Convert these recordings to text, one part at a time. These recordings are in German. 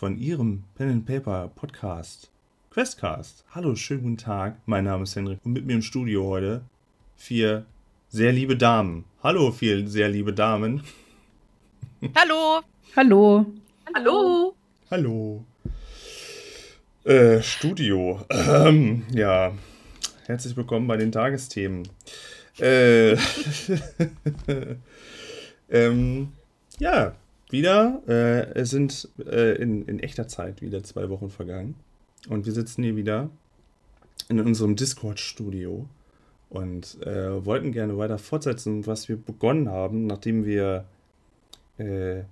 von Ihrem Pen and Paper Podcast Questcast. Hallo, schönen guten Tag. Mein Name ist Henrik und mit mir im Studio heute vier sehr liebe Damen. Hallo, vier sehr liebe Damen. Hallo. Hallo. Hallo. Hallo. Äh, Studio. Ähm, ja. Herzlich willkommen bei den Tagesthemen. Äh, ähm, ja, wieder. Äh, es sind äh, in, in echter Zeit wieder zwei Wochen vergangen. Und wir sitzen hier wieder in unserem Discord-Studio und äh, wollten gerne weiter fortsetzen, was wir begonnen haben, nachdem wir äh, äh,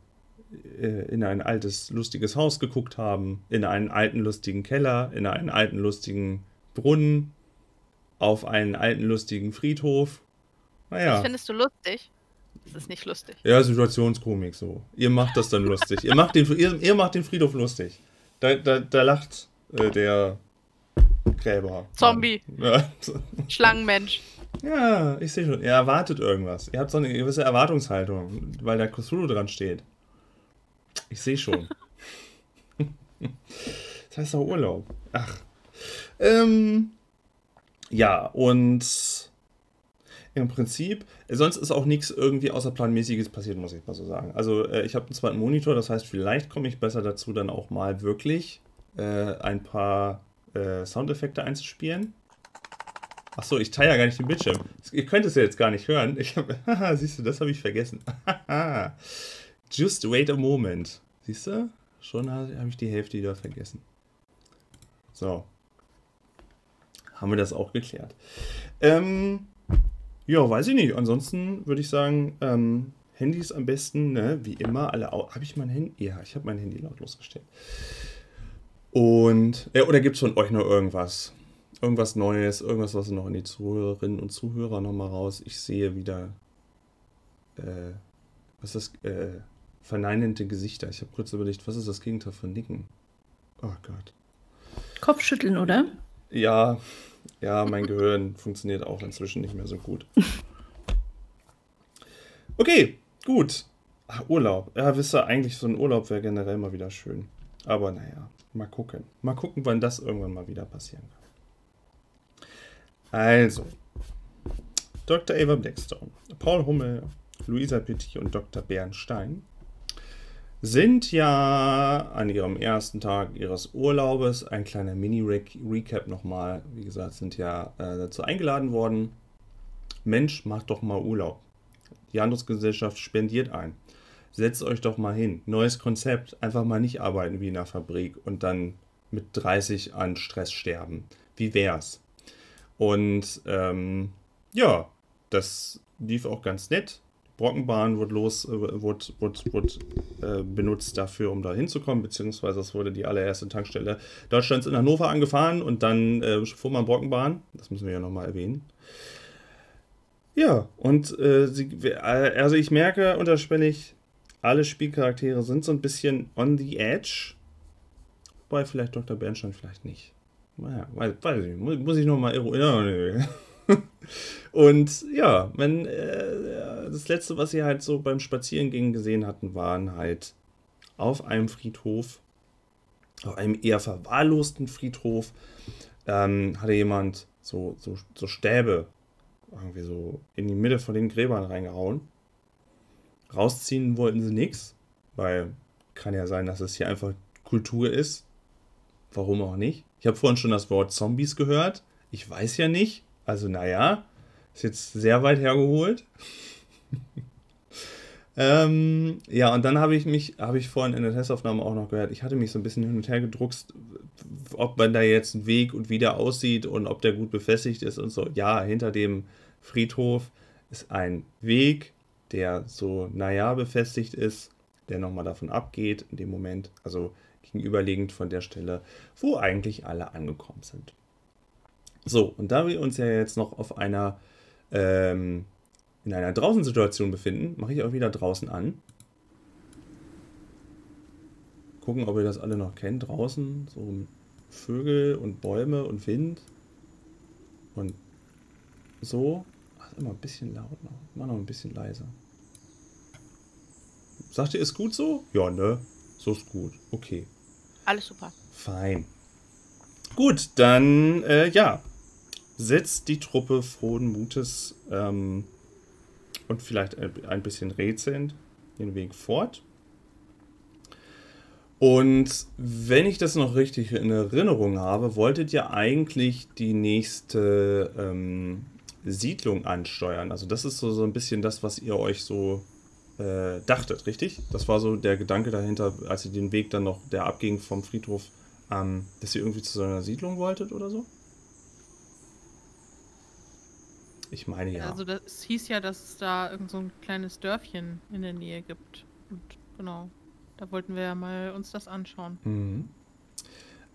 in ein altes, lustiges Haus geguckt haben, in einen alten, lustigen Keller, in einen alten, lustigen Brunnen, auf einen alten, lustigen Friedhof. Naja. Das findest du lustig? Das ist nicht lustig. Ja, Situationskomik so. Ihr macht das dann lustig. ihr, macht den, ihr, ihr macht den Friedhof lustig. Da, da, da lacht äh, der Gräber. Zombie. Ja. Schlangenmensch. Ja, ich sehe schon. Ihr erwartet irgendwas. Ihr habt so eine gewisse Erwartungshaltung, weil da Cthulhu dran steht. Ich sehe schon. das heißt doch Urlaub. Ach. Ähm, ja, und im Prinzip, sonst ist auch nichts irgendwie außerplanmäßiges passiert, muss ich mal so sagen. Also äh, ich habe einen zweiten Monitor, das heißt, vielleicht komme ich besser dazu, dann auch mal wirklich äh, ein paar äh, Soundeffekte einzuspielen. Achso, ich teile ja gar nicht den Bildschirm. Ihr könnt es ja jetzt gar nicht hören. Ich hab, siehst du, das habe ich vergessen. Just wait a moment. Siehst du? Schon habe ich die Hälfte wieder vergessen. So. Haben wir das auch geklärt. Ähm, ja, weiß ich nicht. Ansonsten würde ich sagen, ähm, Handys am besten, ne? wie immer, alle. Habe ich mein Handy? Ja, ich habe mein Handy lautlos gestellt. Und, äh, oder gibt es von euch noch irgendwas? Irgendwas Neues, irgendwas, was noch in die Zuhörerinnen und Zuhörer nochmal raus? Ich sehe wieder, äh, was ist das, äh, verneinende Gesichter. Ich habe kurz überlegt, was ist das Gegenteil von Nicken? Oh Gott. Kopfschütteln, oder? Ja, ja, mein Gehirn funktioniert auch inzwischen nicht mehr so gut. Okay, gut. Ach, Urlaub. Ja, wisst ihr, eigentlich so ein Urlaub wäre generell mal wieder schön. Aber naja, mal gucken. Mal gucken, wann das irgendwann mal wieder passieren kann. Also, Dr. Ava Blackstone, Paul Hummel, Luisa Petit und Dr. Bernstein sind ja an ihrem ersten Tag ihres Urlaubes, ein kleiner Mini-Recap nochmal, wie gesagt, sind ja äh, dazu eingeladen worden. Mensch, macht doch mal Urlaub. Die Handelsgesellschaft spendiert ein. Setzt euch doch mal hin. Neues Konzept. Einfach mal nicht arbeiten wie in einer Fabrik und dann mit 30 an Stress sterben. Wie wär's? Und ähm, ja, das lief auch ganz nett. Brockenbahn wurde los, äh, wurde, wurde, äh, benutzt dafür, um da hinzukommen, beziehungsweise es wurde die allererste Tankstelle Deutschlands in Hannover angefahren und dann äh, fuhr man Brockenbahn. Das müssen wir ja nochmal erwähnen. Ja, und äh, sie, äh, also ich merke unterschwellig, alle Spielcharaktere sind so ein bisschen on the edge. Wobei vielleicht Dr. Bernstein vielleicht nicht. Naja, weiß, weiß ich nicht. Muss, muss ich nochmal eruieren. Und ja, wenn, äh, das letzte, was sie halt so beim Spazierengehen gesehen hatten, waren halt auf einem Friedhof, auf einem eher verwahrlosten Friedhof, ähm, hatte jemand so, so, so Stäbe irgendwie so in die Mitte von den Gräbern reingehauen. Rausziehen wollten sie nichts, weil kann ja sein, dass es hier einfach Kultur ist Warum auch nicht? Ich habe vorhin schon das Wort Zombies gehört. Ich weiß ja nicht. Also, naja, ist jetzt sehr weit hergeholt. ähm, ja, und dann habe ich mich, habe ich vorhin in der Testaufnahme auch noch gehört, ich hatte mich so ein bisschen hin und her gedruckst, ob man da jetzt einen Weg und wie der aussieht und ob der gut befestigt ist und so. Ja, hinter dem Friedhof ist ein Weg, der so, naja, befestigt ist, der nochmal davon abgeht in dem Moment, also gegenüberliegend von der Stelle, wo eigentlich alle angekommen sind. So, und da wir uns ja jetzt noch auf einer, ähm, in einer Draußensituation befinden, mache ich auch wieder draußen an. Gucken, ob ihr das alle noch kennt. Draußen, so Vögel und Bäume und Wind und so. Ach, immer ein bisschen laut noch. Immer noch ein bisschen leiser. Sagt ihr, ist gut so? Ja, ne? So ist gut. Okay. Alles super. Fein. Gut, dann, äh, ja. Setzt die Truppe frohen Mutes ähm, und vielleicht ein, ein bisschen rätselnd den Weg fort. Und wenn ich das noch richtig in Erinnerung habe, wolltet ihr eigentlich die nächste ähm, Siedlung ansteuern. Also das ist so, so ein bisschen das, was ihr euch so äh, dachtet, richtig? Das war so der Gedanke dahinter, als ihr den Weg dann noch, der abging vom Friedhof, ähm, dass ihr irgendwie zu so einer Siedlung wolltet oder so? Ich meine ja. Also das, es hieß ja, dass es da irgend so ein kleines Dörfchen in der Nähe gibt. Und genau, da wollten wir ja mal uns das anschauen. Mhm.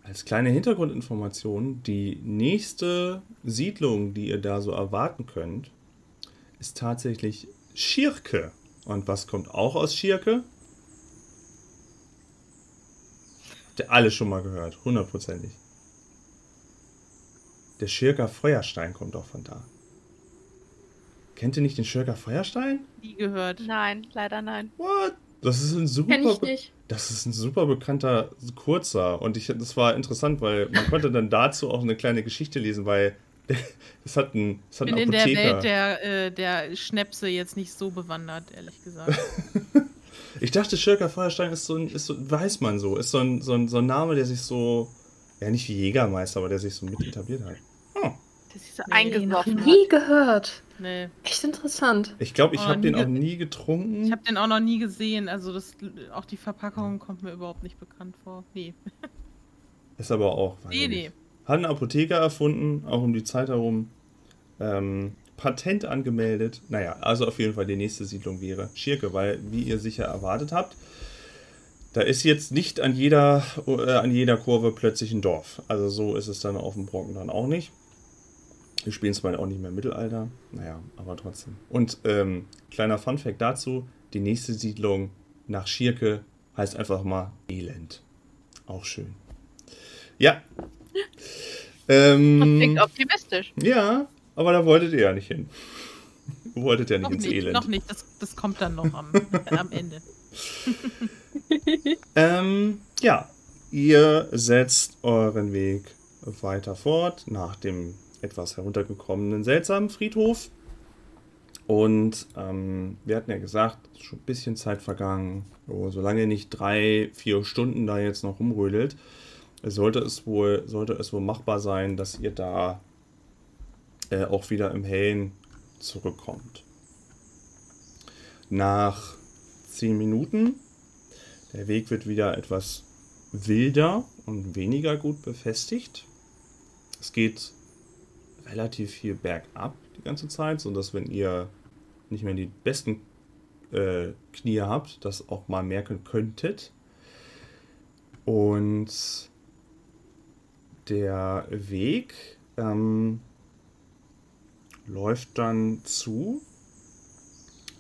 Als kleine Hintergrundinformation, die nächste Siedlung, die ihr da so erwarten könnt, ist tatsächlich Schirke. Und was kommt auch aus Schirke? Habt ihr alle schon mal gehört, hundertprozentig. Der Schirker Feuerstein kommt auch von da. Kennt ihr nicht den Schirker Feuerstein? Nie gehört. Nein, leider nein. What? Das ist ein super. Kenn ich nicht. Das ist ein super bekannter kurzer und ich, das war interessant, weil man konnte dann dazu auch eine kleine Geschichte lesen, weil es hat ein, es hat Ich bin einen in der Apotheker. Welt der, äh, der Schnäpse jetzt nicht so bewandert, ehrlich gesagt. Ich dachte, Schirker Feuerstein ist so ein, ist so, weiß man so, ist so ein, so, ein, so ein Name, der sich so, ja nicht wie Jägermeister, aber der sich so mit etabliert hat. Hm. Das ist so hat. Nie gehört. Nee. Echt interessant. Ich glaube, ich Oh, habe den auch nie getrunken. Ich habe den auch noch nie gesehen. Also das, auch die Verpackung kommt mir überhaupt nicht bekannt vor. Nee. Ist aber auch. Nee, nee. Hat ein Apotheker erfunden, auch um die Zeit herum. Ähm, Patent angemeldet. Naja, also auf jeden Fall die nächste Siedlung wäre Schirke, weil, wie ihr sicher erwartet habt, da ist jetzt nicht an jeder, äh, an jeder Kurve plötzlich ein Dorf. Also so ist es dann auf dem Brocken dann auch nicht. Wir spielen zwar auch nicht mehr im Mittelalter, naja, aber trotzdem. Und ähm, kleiner Funfact dazu: die nächste Siedlung nach Schirke heißt einfach mal Elend. Auch schön. Ja. Das ähm, klingt optimistisch. ja, aber da wolltet ihr ja nicht hin. Ihr wolltet ja nicht Noch ins nicht, Elend. noch nicht. Das, das kommt dann noch am, am Ende. Ähm, ja, ihr setzt euren Weg weiter fort nach dem etwas heruntergekommenen seltsamen Friedhof. Und ähm, wir hatten ja gesagt, schon ein bisschen Zeit vergangen. Oh, solange nicht drei, vier Stunden da jetzt noch rumrödelt, sollte es wohl, sollte es wohl machbar sein, dass ihr da äh, auch wieder im Hellen zurückkommt. Nach zehn Minuten der Weg wird wieder etwas wilder und weniger gut befestigt. Es geht relativ viel bergab die ganze Zeit, sodass wenn ihr nicht mehr die besten äh, Knie habt, das auch mal merken könntet. Und der Weg ähm, läuft dann zu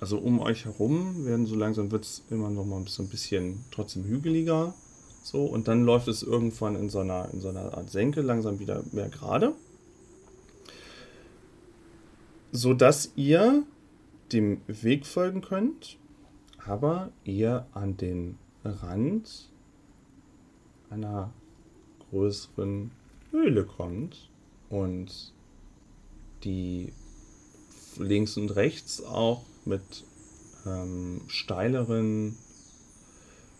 also um euch herum werden so langsam wird es immer noch mal so ein bisschen trotzdem hügeliger. So, und dann läuft es irgendwann in so einer, in so einer Art Senke langsam wieder mehr gerade. Sodass ihr dem Weg folgen könnt, aber ihr an den Rand einer größeren Höhle kommt und die links und rechts auch mit ähm, steileren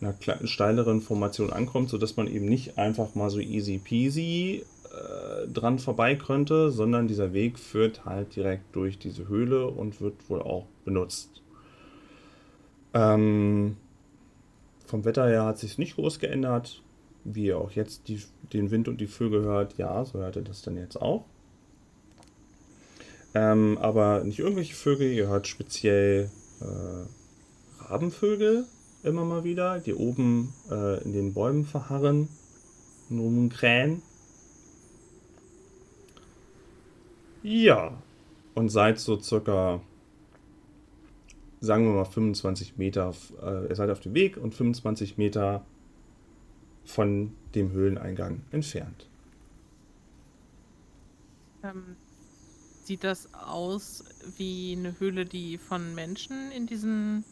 einer steileren Formation ankommt, sodass man eben nicht einfach mal so easy peasy äh, dran vorbei könnte, sondern dieser Weg führt halt direkt durch diese Höhle und wird wohl auch benutzt. Ähm, vom Wetter her hat sich nicht groß geändert. Wie ihr auch jetzt die, den Wind und die Vögel hört, ja, so hört ihr das dann jetzt auch. Ähm, aber nicht irgendwelche Vögel, ihr hört speziell äh, Rabenvögel immer mal wieder, die oben äh, in den Bäumen verharren rumkrähen. Ja, und seid so circa, sagen wir mal 25 Meter, äh, ihr seid auf dem Weg und 25 Meter von dem Höhleneingang entfernt. Ähm, sieht das aus wie eine Höhle, die von Menschen in diesen,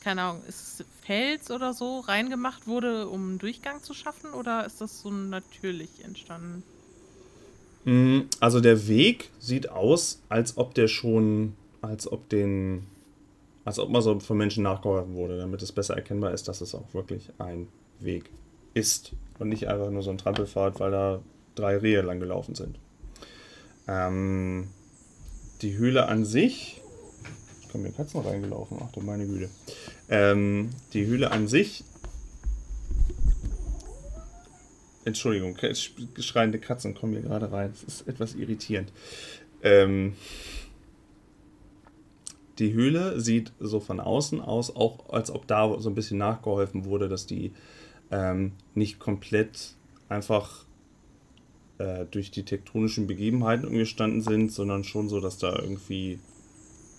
keine Ahnung, ist es Fels oder so reingemacht wurde, um einen Durchgang zu schaffen? Oder ist das so natürlich entstanden? Mm, Also der Weg sieht aus, als ob der schon, als ob den, als ob mal so von Menschen nachgeholfen wurde, damit es besser erkennbar ist, dass es auch wirklich ein Weg ist und nicht einfach nur so ein Trampelpfad, weil da drei Rehe lang gelaufen sind. Ähm, die Höhle an sich, ich komme mir Katzen reingelaufen, ach du meine Güte. Ähm, die Höhle an sich Entschuldigung, sch- schreiende Katzen kommen hier gerade rein. Das ist etwas irritierend. Ähm, die Höhle sieht so von außen aus, auch als ob da so ein bisschen nachgeholfen wurde, dass die ähm, nicht komplett einfach äh, durch die tektonischen Begebenheiten umgestanden sind, sondern schon so, dass da irgendwie.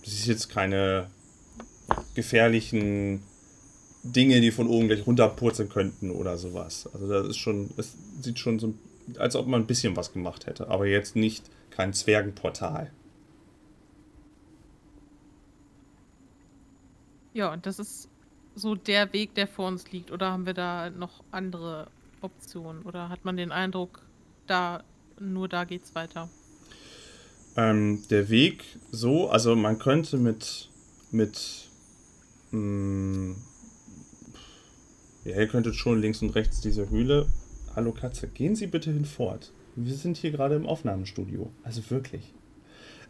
Das ist jetzt keine gefährlichen Dinge, die von oben gleich runterpurzeln könnten oder sowas. Also das ist schon, es sieht schon so, als ob man ein bisschen was gemacht hätte, aber jetzt nicht kein Zwergenportal. Ja, und das ist so der Weg, der vor uns liegt. Oder haben wir da noch andere Optionen? Oder hat man den Eindruck, da nur da geht's weiter? Ähm, der Weg so, also man könnte mit, mit, mh, ja, ihr könntet schon links und rechts diese Höhle. Hallo Katze, gehen Sie bitte hinfort. Wir sind hier gerade im Aufnahmestudio. Also wirklich.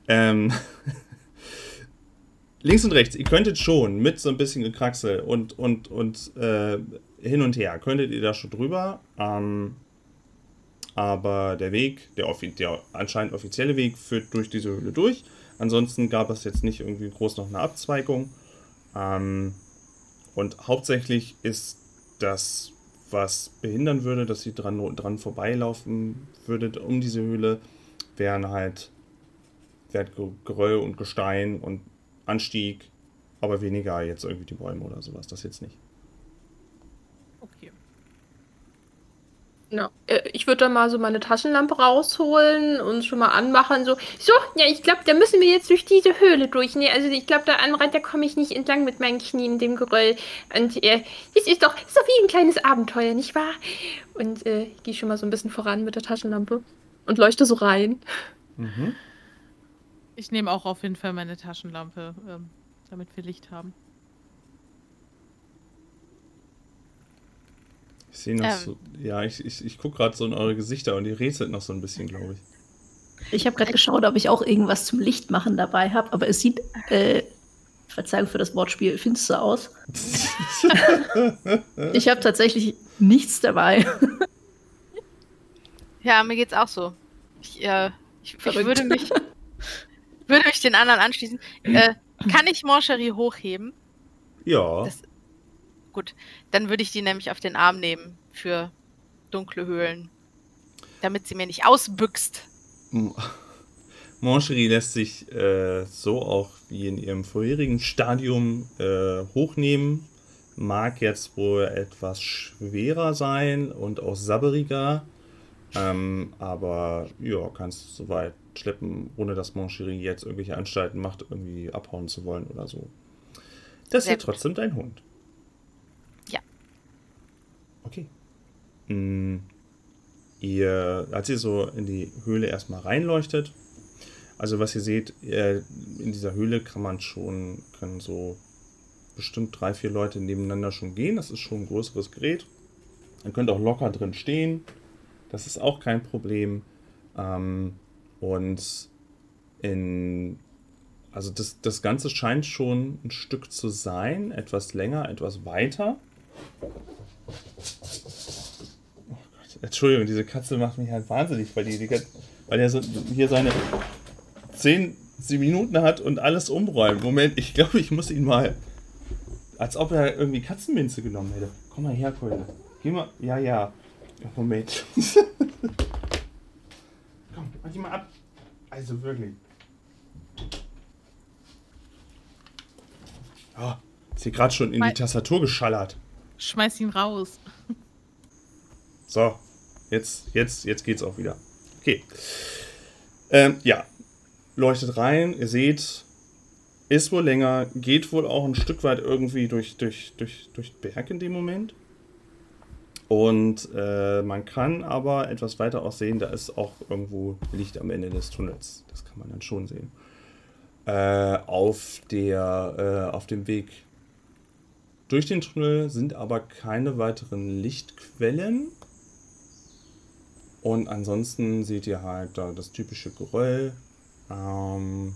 Ähm, links und rechts, ihr könntet schon mit so ein bisschen Gekraxel und, und, und äh, hin und her, könntet ihr da schon drüber. Ähm, aber der Weg, der, der anscheinend offizielle Weg, führt durch diese Höhle durch. Ansonsten gab es jetzt nicht irgendwie groß noch eine Abzweigung. Ähm, und hauptsächlich ist das, was behindern würde, dass sie dran, dran vorbeilaufen würdet um diese Höhle, wären halt Geröll und Gestein und Anstieg, aber weniger jetzt irgendwie die Bäume oder sowas. Das jetzt nicht. Ja, äh, ich würde dann mal so meine Taschenlampe rausholen und schon mal anmachen. So, so ja, ich glaube, da müssen wir jetzt durch diese Höhle durch. Nee, also ich glaube, da an Rand, da komme ich nicht entlang mit meinen Knien in dem Geröll. Und äh, das ist doch, ist doch wie ein kleines Abenteuer, nicht wahr? Und äh, gehe schon mal so ein bisschen voran mit der Taschenlampe und leuchte so rein. Mhm. Ich nehme auch auf jeden Fall meine Taschenlampe, ähm, damit wir Licht haben. Ich sehe noch Ähm. so. Ja, ich, ich, ich gucke gerade so in eure Gesichter und ihr rätselt noch so ein bisschen, glaube ich. Ich habe gerade geschaut, ob ich auch irgendwas zum Lichtmachen dabei habe, aber es sieht, äh, Verzeihung für das Wortspiel, finster aus. Ich habe tatsächlich nichts dabei. Ja, mir geht's auch so. Ich, äh, ich, ich würde mich, würde mich den anderen anschließen. Äh, kann ich Moncherie hochheben? Ja. Das- Gut, dann würde ich die nämlich auf den Arm nehmen für dunkle Höhlen. Damit sie mir nicht ausbüchst. M- Moncherie lässt sich äh, so auch wie in ihrem vorherigen Stadium äh, hochnehmen. Mag jetzt wohl etwas schwerer sein und auch sabberiger. Ähm, aber ja, kannst du soweit schleppen, ohne dass Moncherie jetzt irgendwelche Anstalten macht, irgendwie abhauen zu wollen oder so. Das ist ja trotzdem dein Hund. Okay. Mm, ihr, als ihr so in die Höhle erstmal reinleuchtet, also was ihr seht, äh, in dieser Höhle kann man schon, können so bestimmt drei, vier Leute nebeneinander schon gehen. Das ist schon ein größeres Gerät. Ihr könnt auch locker drin stehen. Das ist auch kein Problem. Ähm, und in. Also das, das Ganze scheint schon ein Stück zu sein. Etwas länger, etwas weiter. Oh Gott, Entschuldigung, diese Katze macht mich halt wahnsinnig, weil, die, die weil er so hier seine 10 Minuten hat und alles umräumt. Moment, ich glaube, ich muss ihn mal. Als ob er irgendwie Katzenminze genommen hätte. Komm mal her, Keule. Geh mal. Ja, ja. Moment. Komm, mach die mal ab. Also wirklich. Oh, ist hier gerade schon in die Tastatur geschallert. Schmeiß ihn raus. So, jetzt, jetzt, jetzt geht's auch wieder. Okay. Ähm, ja. Leuchtet rein, ihr seht, ist wohl länger, geht wohl auch ein Stück weit irgendwie durch, durch, durch, durch Berg in dem Moment. Und äh, man kann aber etwas weiter auch sehen, da ist auch irgendwo Licht am Ende des Tunnels. Das kann man dann schon sehen. Äh, auf, der, äh, auf dem Weg durch den Tunnel sind aber keine weiteren Lichtquellen. Und ansonsten seht ihr halt da das typische Geröll. Ähm,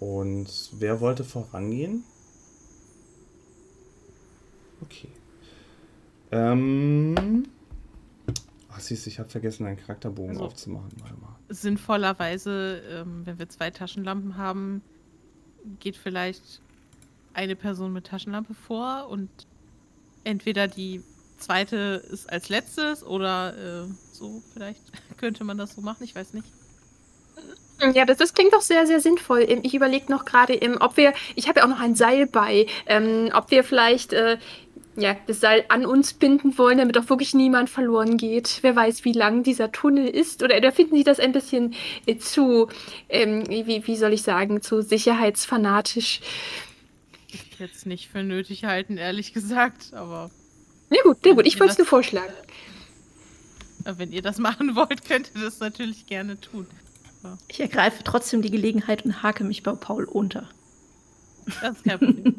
und wer wollte vorangehen? Okay. Ähm. Ach, siehst du, ich habe vergessen, einen Charakterbogen Also- aufzumachen. Warte mal. Sinnvollerweise, ähm, wenn wir zwei Taschenlampen haben, geht vielleicht eine Person mit Taschenlampe vor und entweder die zweite ist als letztes oder äh, so, vielleicht könnte man das so machen, ich weiß nicht. Ja, das, das klingt doch sehr, sehr sinnvoll. Ähm, Ich überlege noch gerade, ähm, ob wir, ich habe ja auch noch ein Seil bei, ähm, ob wir vielleicht äh, ja, das Seil an uns binden wollen, damit auch wirklich niemand verloren geht. Wer weiß, wie lang dieser Tunnel ist. Oder, oder finden Sie das ein bisschen äh, zu, ähm, wie, wie soll ich sagen, zu sicherheitsfanatisch? Jetzt nicht für nötig halten, ehrlich gesagt, aber Na gut, na gut, ich Ja, wollte es nur vorschlagen. äh, wenn ihr das machen wollt, könnt ihr das natürlich gerne tun. Ich ergreife trotzdem die Gelegenheit und hake mich bei Paul unter. Das ist kein Problem.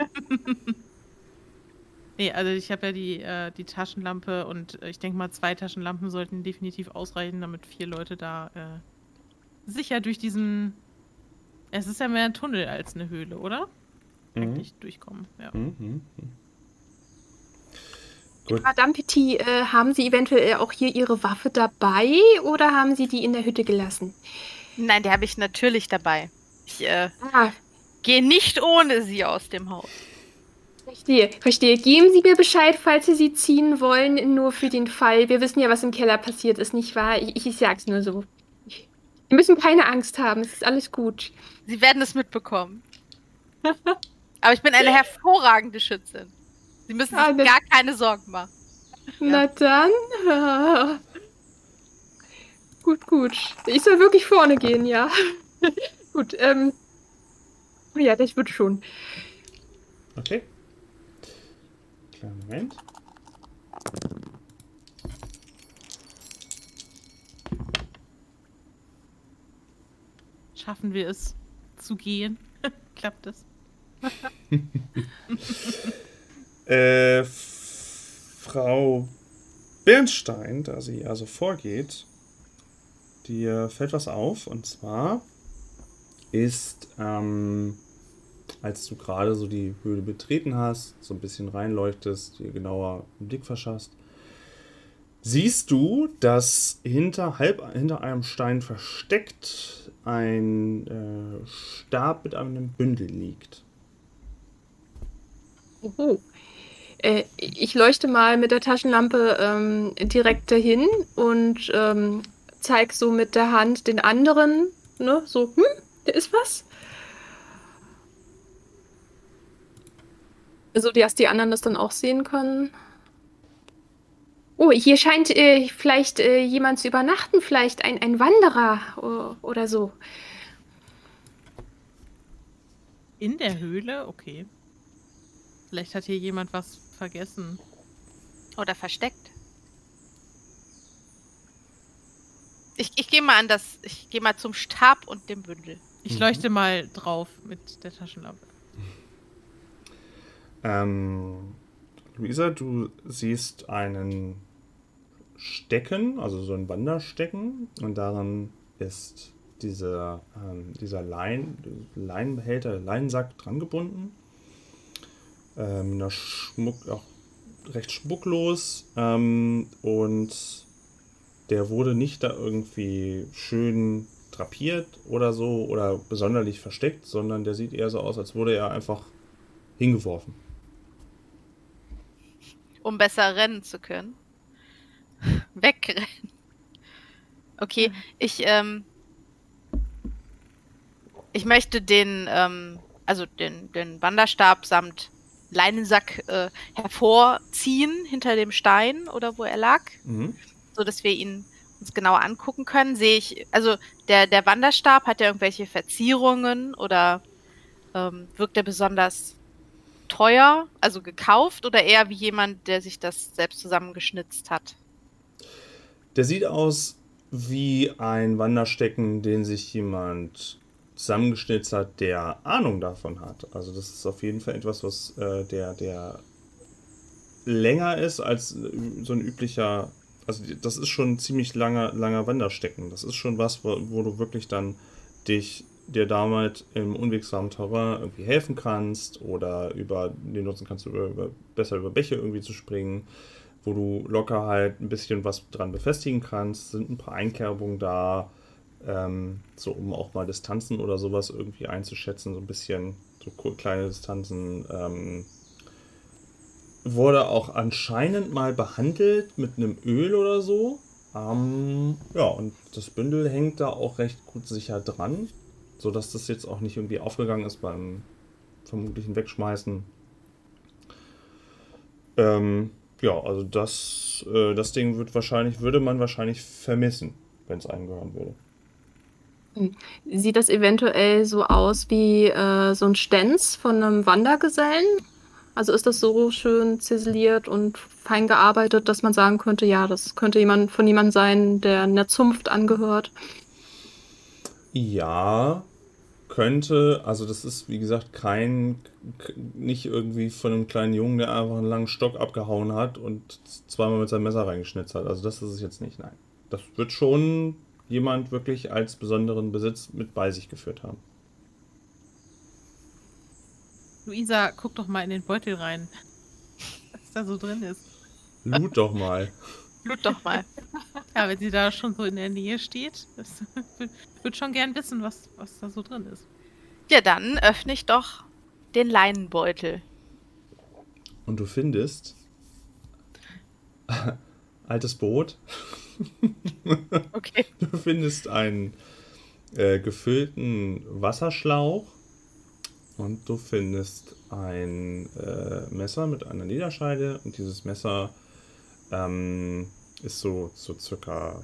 nee, also ich habe ja die, äh, die Taschenlampe und äh, ich denke mal, zwei Taschenlampen sollten definitiv ausreichen, damit vier Leute da äh, sicher durch diesen. Es ist ja mehr ein Tunnel als eine Höhle, oder? Mhm. Eigentlich durchkommen. Ja. Mhm, mhm. Gut. Madame Petit, äh, haben Sie eventuell auch hier Ihre Waffe dabei oder haben Sie die in der Hütte gelassen? Nein, die habe ich natürlich dabei. Ich äh, Ah, gehe nicht ohne sie aus dem Haus. Verstehe, verstehe. Geben Sie mir Bescheid, falls Sie sie ziehen wollen, nur für den Fall. Wir wissen ja, was im Keller passiert ist, nicht wahr? Ich, ich sag's nur so. Wir müssen keine Angst haben, es ist alles gut. Sie werden es mitbekommen. Aber ich bin eine hervorragende Schützin. Sie müssen sich Ah, das- gar keine Sorgen machen. Na dann. ah. Gut, gut. Ich soll wirklich vorne gehen, ja. gut, ähm. Ja, das wird schon. Okay. Kleinen Moment. Schaffen wir es zu gehen? Klappt es? Äh, Frau Bernstein, da sie also vorgeht, dir fällt was auf und zwar ist, ähm, als du gerade so die Höhle betreten hast, so ein bisschen reinleuchtest, dir genauer einen Blick verschaffst, siehst du, dass hinter, halb hinter einem Stein versteckt ein äh, Stab mit einem Bündel liegt. Oh. Äh, ich leuchte mal mit der Taschenlampe ähm, direkt dahin und ähm, zeig so mit der Hand den anderen, ne, so, hm, da ist was. So, dass die anderen das dann auch sehen können. Oh, hier scheint äh, vielleicht äh, jemand zu übernachten, vielleicht ein, ein Wanderer oder so. In der Höhle? Okay. Vielleicht hat hier jemand was vergessen. Oder versteckt. Ich, ich gehe mal an das. Ich gehe mal zum Stab und dem Bündel. Ich Mhm. leuchte mal drauf mit der Taschenlampe. Ähm, Luisa, du siehst einen Stecken, also so ein Wanderstecken, und daran ist dieser, ähm, dieser Lein, Leinenbehälter, Leinensack dran Ähm, Schmuck, auch recht schmucklos ähm, und der wurde nicht da irgendwie schön drapiert oder so oder besonderlich versteckt, sondern der sieht eher so aus, als wurde er einfach hingeworfen. Um besser rennen zu können. Wegrennen. Okay, ich, ähm, ich möchte den, ähm, also den, den Wanderstab samt Leinensack äh, hervorziehen hinter dem Stein oder wo er lag, Mhm. so dass wir ihn uns genauer angucken können. Sehe ich, also der, der Wanderstab hat ja irgendwelche Verzierungen oder ähm, wirkt er besonders teuer, also gekauft oder eher wie jemand, der sich das selbst zusammengeschnitzt hat? Der sieht aus wie ein Wanderstecken, den sich jemand zusammengeschnitzt hat, der Ahnung davon hat. Also das ist auf jeden Fall etwas, was äh, der, der länger ist als äh, so ein üblicher. Also das ist schon ein ziemlich langer, langer Wanderstecken. Das ist schon was, wo, wo du wirklich dann dich dir damit im unwegsamen Terrain irgendwie helfen kannst oder über den nutzen kannst, über, über, besser über Bäche irgendwie zu springen, wo du locker halt ein bisschen was dran befestigen kannst. Sind ein paar Einkerbungen da, ähm, so um auch mal Distanzen oder sowas irgendwie einzuschätzen, so ein bisschen so kleine Distanzen. Ähm, wurde auch anscheinend mal behandelt mit einem Öl oder so. Ähm, ja, und das Bündel hängt da auch recht gut sicher dran, sodass das jetzt auch nicht irgendwie aufgegangen ist beim vermutlichen Wegschmeißen. Ähm, ja, also das, äh, das Ding wird wahrscheinlich, würde man wahrscheinlich vermissen, wenn es einem gehören würde. Sieht das eventuell so aus wie äh, so ein Stenz von einem Wandergesellen? Also ist das so schön ziseliert und fein gearbeitet, dass man sagen könnte, ja, das könnte jemand von jemandem sein, der einer Zunft angehört. Ja, könnte, also das ist wie gesagt kein, nicht irgendwie von einem kleinen Jungen, der einfach einen langen Stock abgehauen hat und zweimal mit seinem Messer reingeschnitzt hat. Also das ist es jetzt nicht, nein. Das wird schon jemand wirklich als besonderen Besitz mit bei sich geführt haben. Luisa, guck doch mal in den Beutel rein. Was da so drin ist. Loot doch mal. Blut doch mal. Ja, wenn sie da schon so in der Nähe steht, das würde schon gern wissen, was, was da so drin ist. Ja, dann öffne ich doch den Leinenbeutel. Und du findest altes Brot. Okay. Du findest einen äh, gefüllten Wasserschlauch und du findest ein äh, Messer mit einer Lederscheide und dieses Messer ähm, ist so, so circa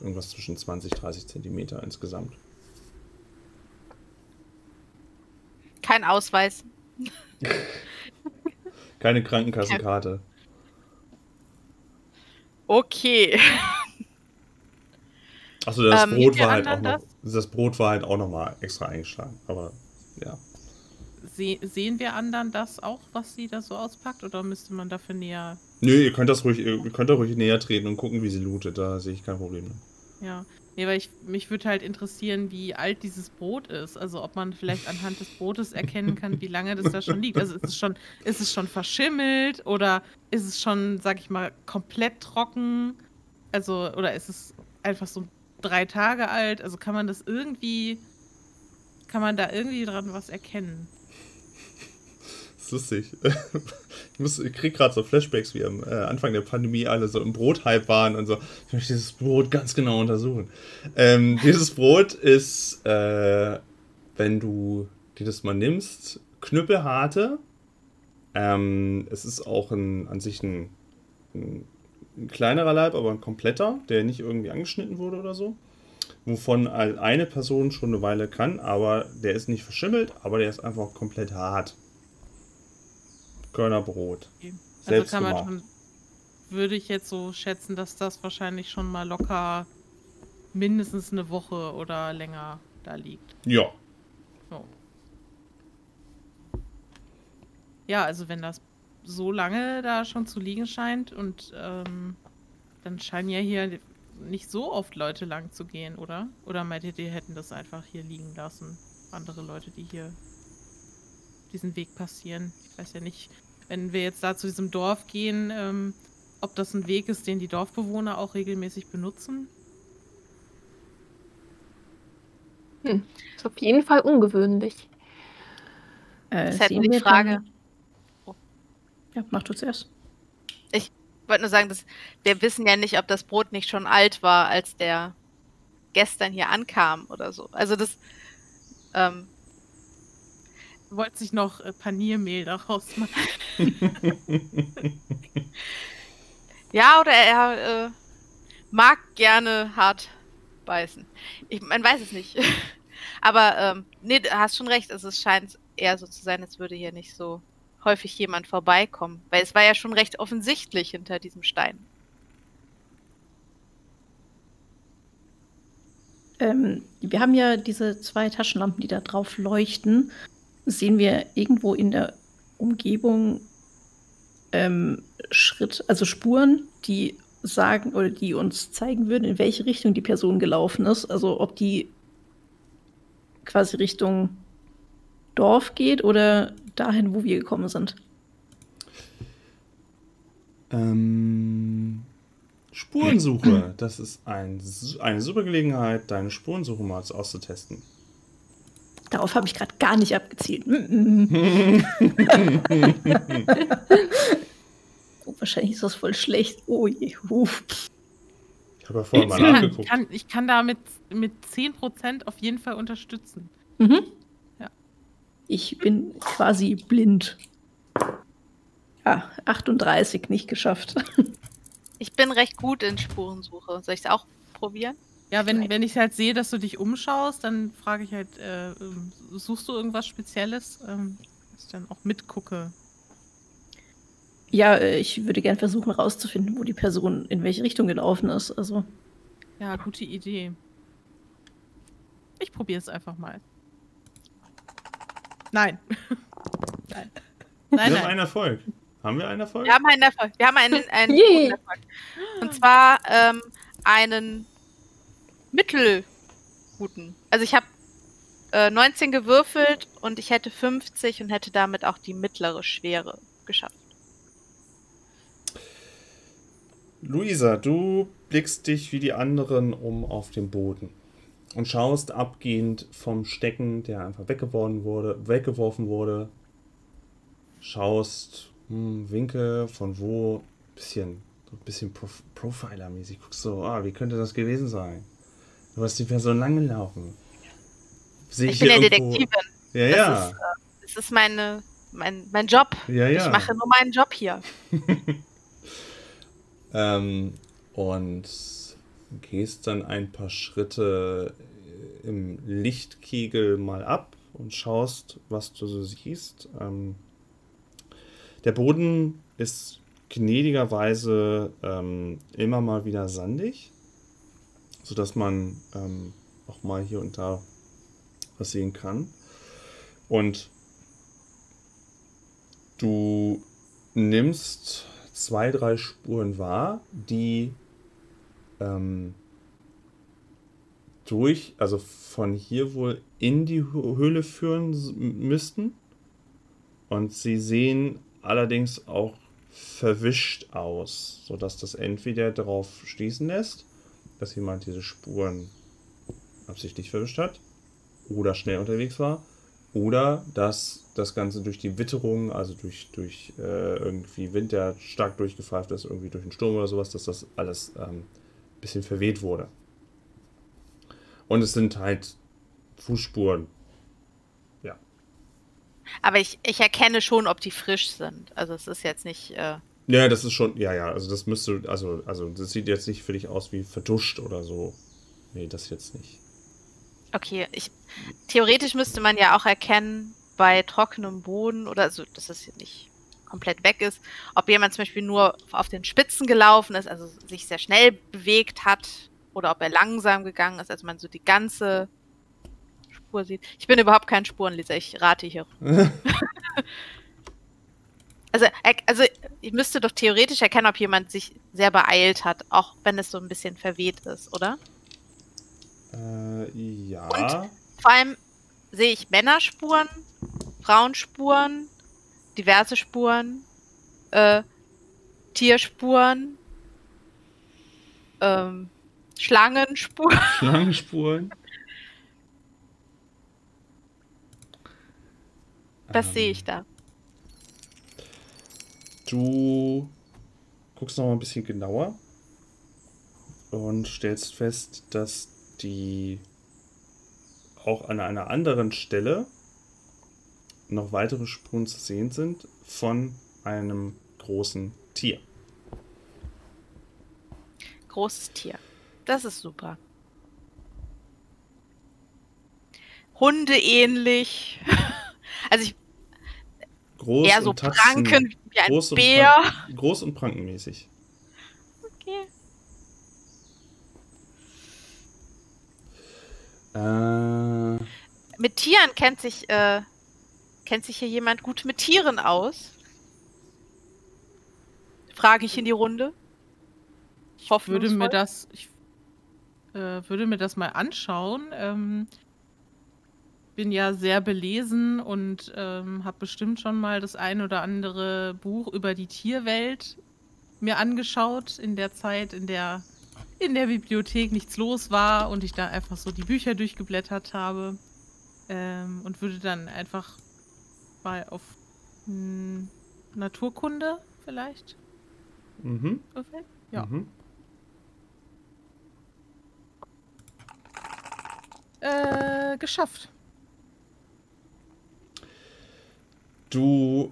irgendwas zwischen 20, 30 Zentimeter insgesamt. Kein Ausweis. Keine Krankenkassenkarte. Okay. Achso, das Ähm, Brot geben wir war halt auch noch. Das Brot war halt auch nochmal extra eingeschlagen. Aber ja. Se sehen wir anderen das auch, was sie da so auspackt, oder müsste man dafür näher. Nö, ihr könnt das ruhig, ihr könnt da ruhig näher treten und gucken, wie sie lootet. Da sehe ich kein Problem. Ja. Nee, weil ich, mich würde halt interessieren, wie alt dieses Brot ist. Also ob man vielleicht anhand des Brotes erkennen kann, wie lange das da schon liegt. Also ist es schon, ist es schon verschimmelt oder ist es schon, sag ich mal, komplett trocken? Also, oder ist es einfach so drei Tage alt? Also kann man das irgendwie, kann man da irgendwie dran was erkennen? Lustig. Ich, muss, ich krieg gerade so Flashbacks, wie am äh, Anfang der Pandemie alle so im Brothype waren und so. Ich möchte dieses Brot ganz genau untersuchen. Ähm, dieses Brot ist, äh, wenn du dir das mal nimmst, knüppelharte. Ähm, es ist auch ein, an sich ein, ein, ein kleinerer Leib, aber ein kompletter, der nicht irgendwie angeschnitten wurde oder so. Wovon ein- eine Person schon eine Weile kann, aber der ist nicht verschimmelt, aber der ist einfach komplett hart. Körnerbrot. Also Selbst kann man gemacht. schon, würde ich jetzt so schätzen, dass das wahrscheinlich schon mal locker mindestens eine Woche oder länger da liegt. Ja. So. Ja, also wenn das so lange da schon zu liegen scheint und ähm, dann scheinen ja hier nicht so oft Leute lang zu gehen, oder? Oder meint ihr, die hätten das einfach hier liegen lassen? Andere Leute, die hier diesen Weg passieren. Ich weiß ja nicht, wenn wir jetzt da zu diesem Dorf gehen, ähm, ob das ein Weg ist, den die Dorfbewohner auch regelmäßig benutzen. Hm. Ist auf jeden Fall ungewöhnlich. Äh, Das ist halt die Frage. Dann... Ja, mach du zuerst. Ich wollte nur sagen, dass wir wissen ja nicht, ob das Brot nicht schon alt war, als der gestern hier ankam oder so. Also das, ähm, Wollte sich noch äh, Paniermehl daraus machen. ja, oder er äh, mag gerne hart beißen. Ich, man weiß es nicht. Aber ähm, nee, du hast schon recht. Also es scheint eher so zu sein, als würde hier nicht so häufig jemand vorbeikommen. Weil es war ja schon recht offensichtlich hinter diesem Stein. Ähm, wir haben ja diese zwei Taschenlampen, die da drauf leuchten. Sehen wir irgendwo in der Umgebung ähm, Schritt, also Spuren, die sagen oder die uns zeigen würden, in welche Richtung die Person gelaufen ist. Also ob die quasi Richtung Dorf geht oder dahin, wo wir gekommen sind. Ähm, Spurensuche. Das ist ein, eine super Gelegenheit, deine Spurensuche mal auszutesten. Darauf habe ich gerade gar nicht abgezielt. Mm, mm. oh, wahrscheinlich ist das voll schlecht. Oh je. Uff. Ich habe ja vorher mal Ich kann, nachgeguckt. kann, ich kann da mit, mit 10% auf jeden Fall unterstützen. Mhm. Ja. Ich bin quasi blind. Ja, 38 nicht geschafft. Ich bin recht gut in Spurensuche. Soll ich es auch probieren? Ja, wenn, wenn ich halt sehe, dass du dich umschaust, dann frage ich halt, äh, ähm, suchst du irgendwas Spezielles? Ähm, dass ich dann auch mitgucke. Ja, äh, ich würde gern versuchen herauszufinden, wo die Person in welche Richtung gelaufen ist. Also, Ja, gute Idee. Ich probiere es einfach mal. Nein. nein. Nein, Wir haben nein. einen Erfolg. Haben wir einen Erfolg? Wir haben einen Erfolg. Wir haben einen, einen Erfolg. Und zwar ähm, einen mittelguten. Also ich habe äh, 19 gewürfelt und ich hätte 50 und hätte damit auch die mittlere Schwere geschafft. Luisa, du blickst dich wie die anderen um auf den Boden und schaust abgehend vom Stecken, der einfach weggeworfen wurde, weggeworfen wurde, schaust hm, Winkel von wo, bisschen, so ein bisschen Prof Profiler-mäßig, guckst so, ah, wie könnte das gewesen sein? Du hast die Person lang gelaufen. Sehe Ich bin ja Detektivin. Ja, Das ja. ist, äh, Das ist meine, mein, mein Job. ja, ja. Ich mache nur meinen Job hier. Ähm, und gehst dann ein paar Schritte im Lichtkegel mal ab und schaust, was du so siehst. Ähm, der Boden ist gnädigerweise ähm, immer mal wieder sandig, sodass man ähm, auch mal hier und da was sehen kann. Und du nimmst zwei, drei Spuren wahr, die ähm, durch, also von hier wohl in die Hö- Höhle führen müssten. Und sie sehen allerdings auch verwischt aus, sodass das entweder darauf schließen lässt, dass jemand diese Spuren absichtlich verwischt hat oder schnell unterwegs war, oder dass das Ganze durch die Witterung, also durch, durch äh, irgendwie Wind, der stark durchgepfeift ist, irgendwie durch einen Sturm oder sowas, dass das alles ähm, ein bisschen verweht wurde. Und es sind halt Fußspuren. Ja. Aber ich, ich erkenne schon, ob die frisch sind. Also es ist jetzt nicht. Äh, Ja, das ist schon, ja, ja, also das müsste, also, also das sieht jetzt nicht für dich aus wie verduscht oder so. Nee, das jetzt nicht. okay, ich, theoretisch müsste man ja auch erkennen, bei trockenem Boden oder so, dass es hier nicht komplett weg ist, ob jemand zum Beispiel nur auf den Spitzen gelaufen ist, also sich sehr schnell bewegt hat, oder ob er langsam gegangen ist, also man so die ganze Spur sieht. Ich bin überhaupt kein Spurenleser, ich rate hier. Also, also ich müsste doch theoretisch erkennen, ob jemand sich sehr beeilt hat, auch wenn es so ein bisschen verweht ist, oder? Äh, ja. Und? Vor allem sehe ich Männerspuren, Frauenspuren, diverse Spuren, äh, Tierspuren, ähm, Schlangenspuren. Schlangenspuren. Was Ähm, sehe ich da? Du guckst noch mal ein bisschen genauer und stellst fest, dass die auch an einer anderen Stelle noch weitere Spuren zu sehen sind von einem großen Tier. Großes Tier. Das ist super. Hunde ähnlich. Also ich Groß eher so und Tatzen- Pranken wie ein groß und Bär. Pranken- groß und prankenmäßig. Okay. Äh, Mit Tieren kennt sich, äh, kennt sich hier jemand gut mit Tieren aus? Frage ich in die Runde. Ich würde mir das, ich äh, würde mir das mal anschauen. Ähm, bin ja sehr belesen und ähm, habe bestimmt schon mal das ein oder andere Buch über die Tierwelt mir angeschaut in der Zeit, in der in der Bibliothek nichts los war und ich da einfach so die Bücher durchgeblättert habe ähm, und würde dann einfach mal auf hm, Naturkunde vielleicht mhm, würfeln. Ja. mhm. Äh, geschafft. Du.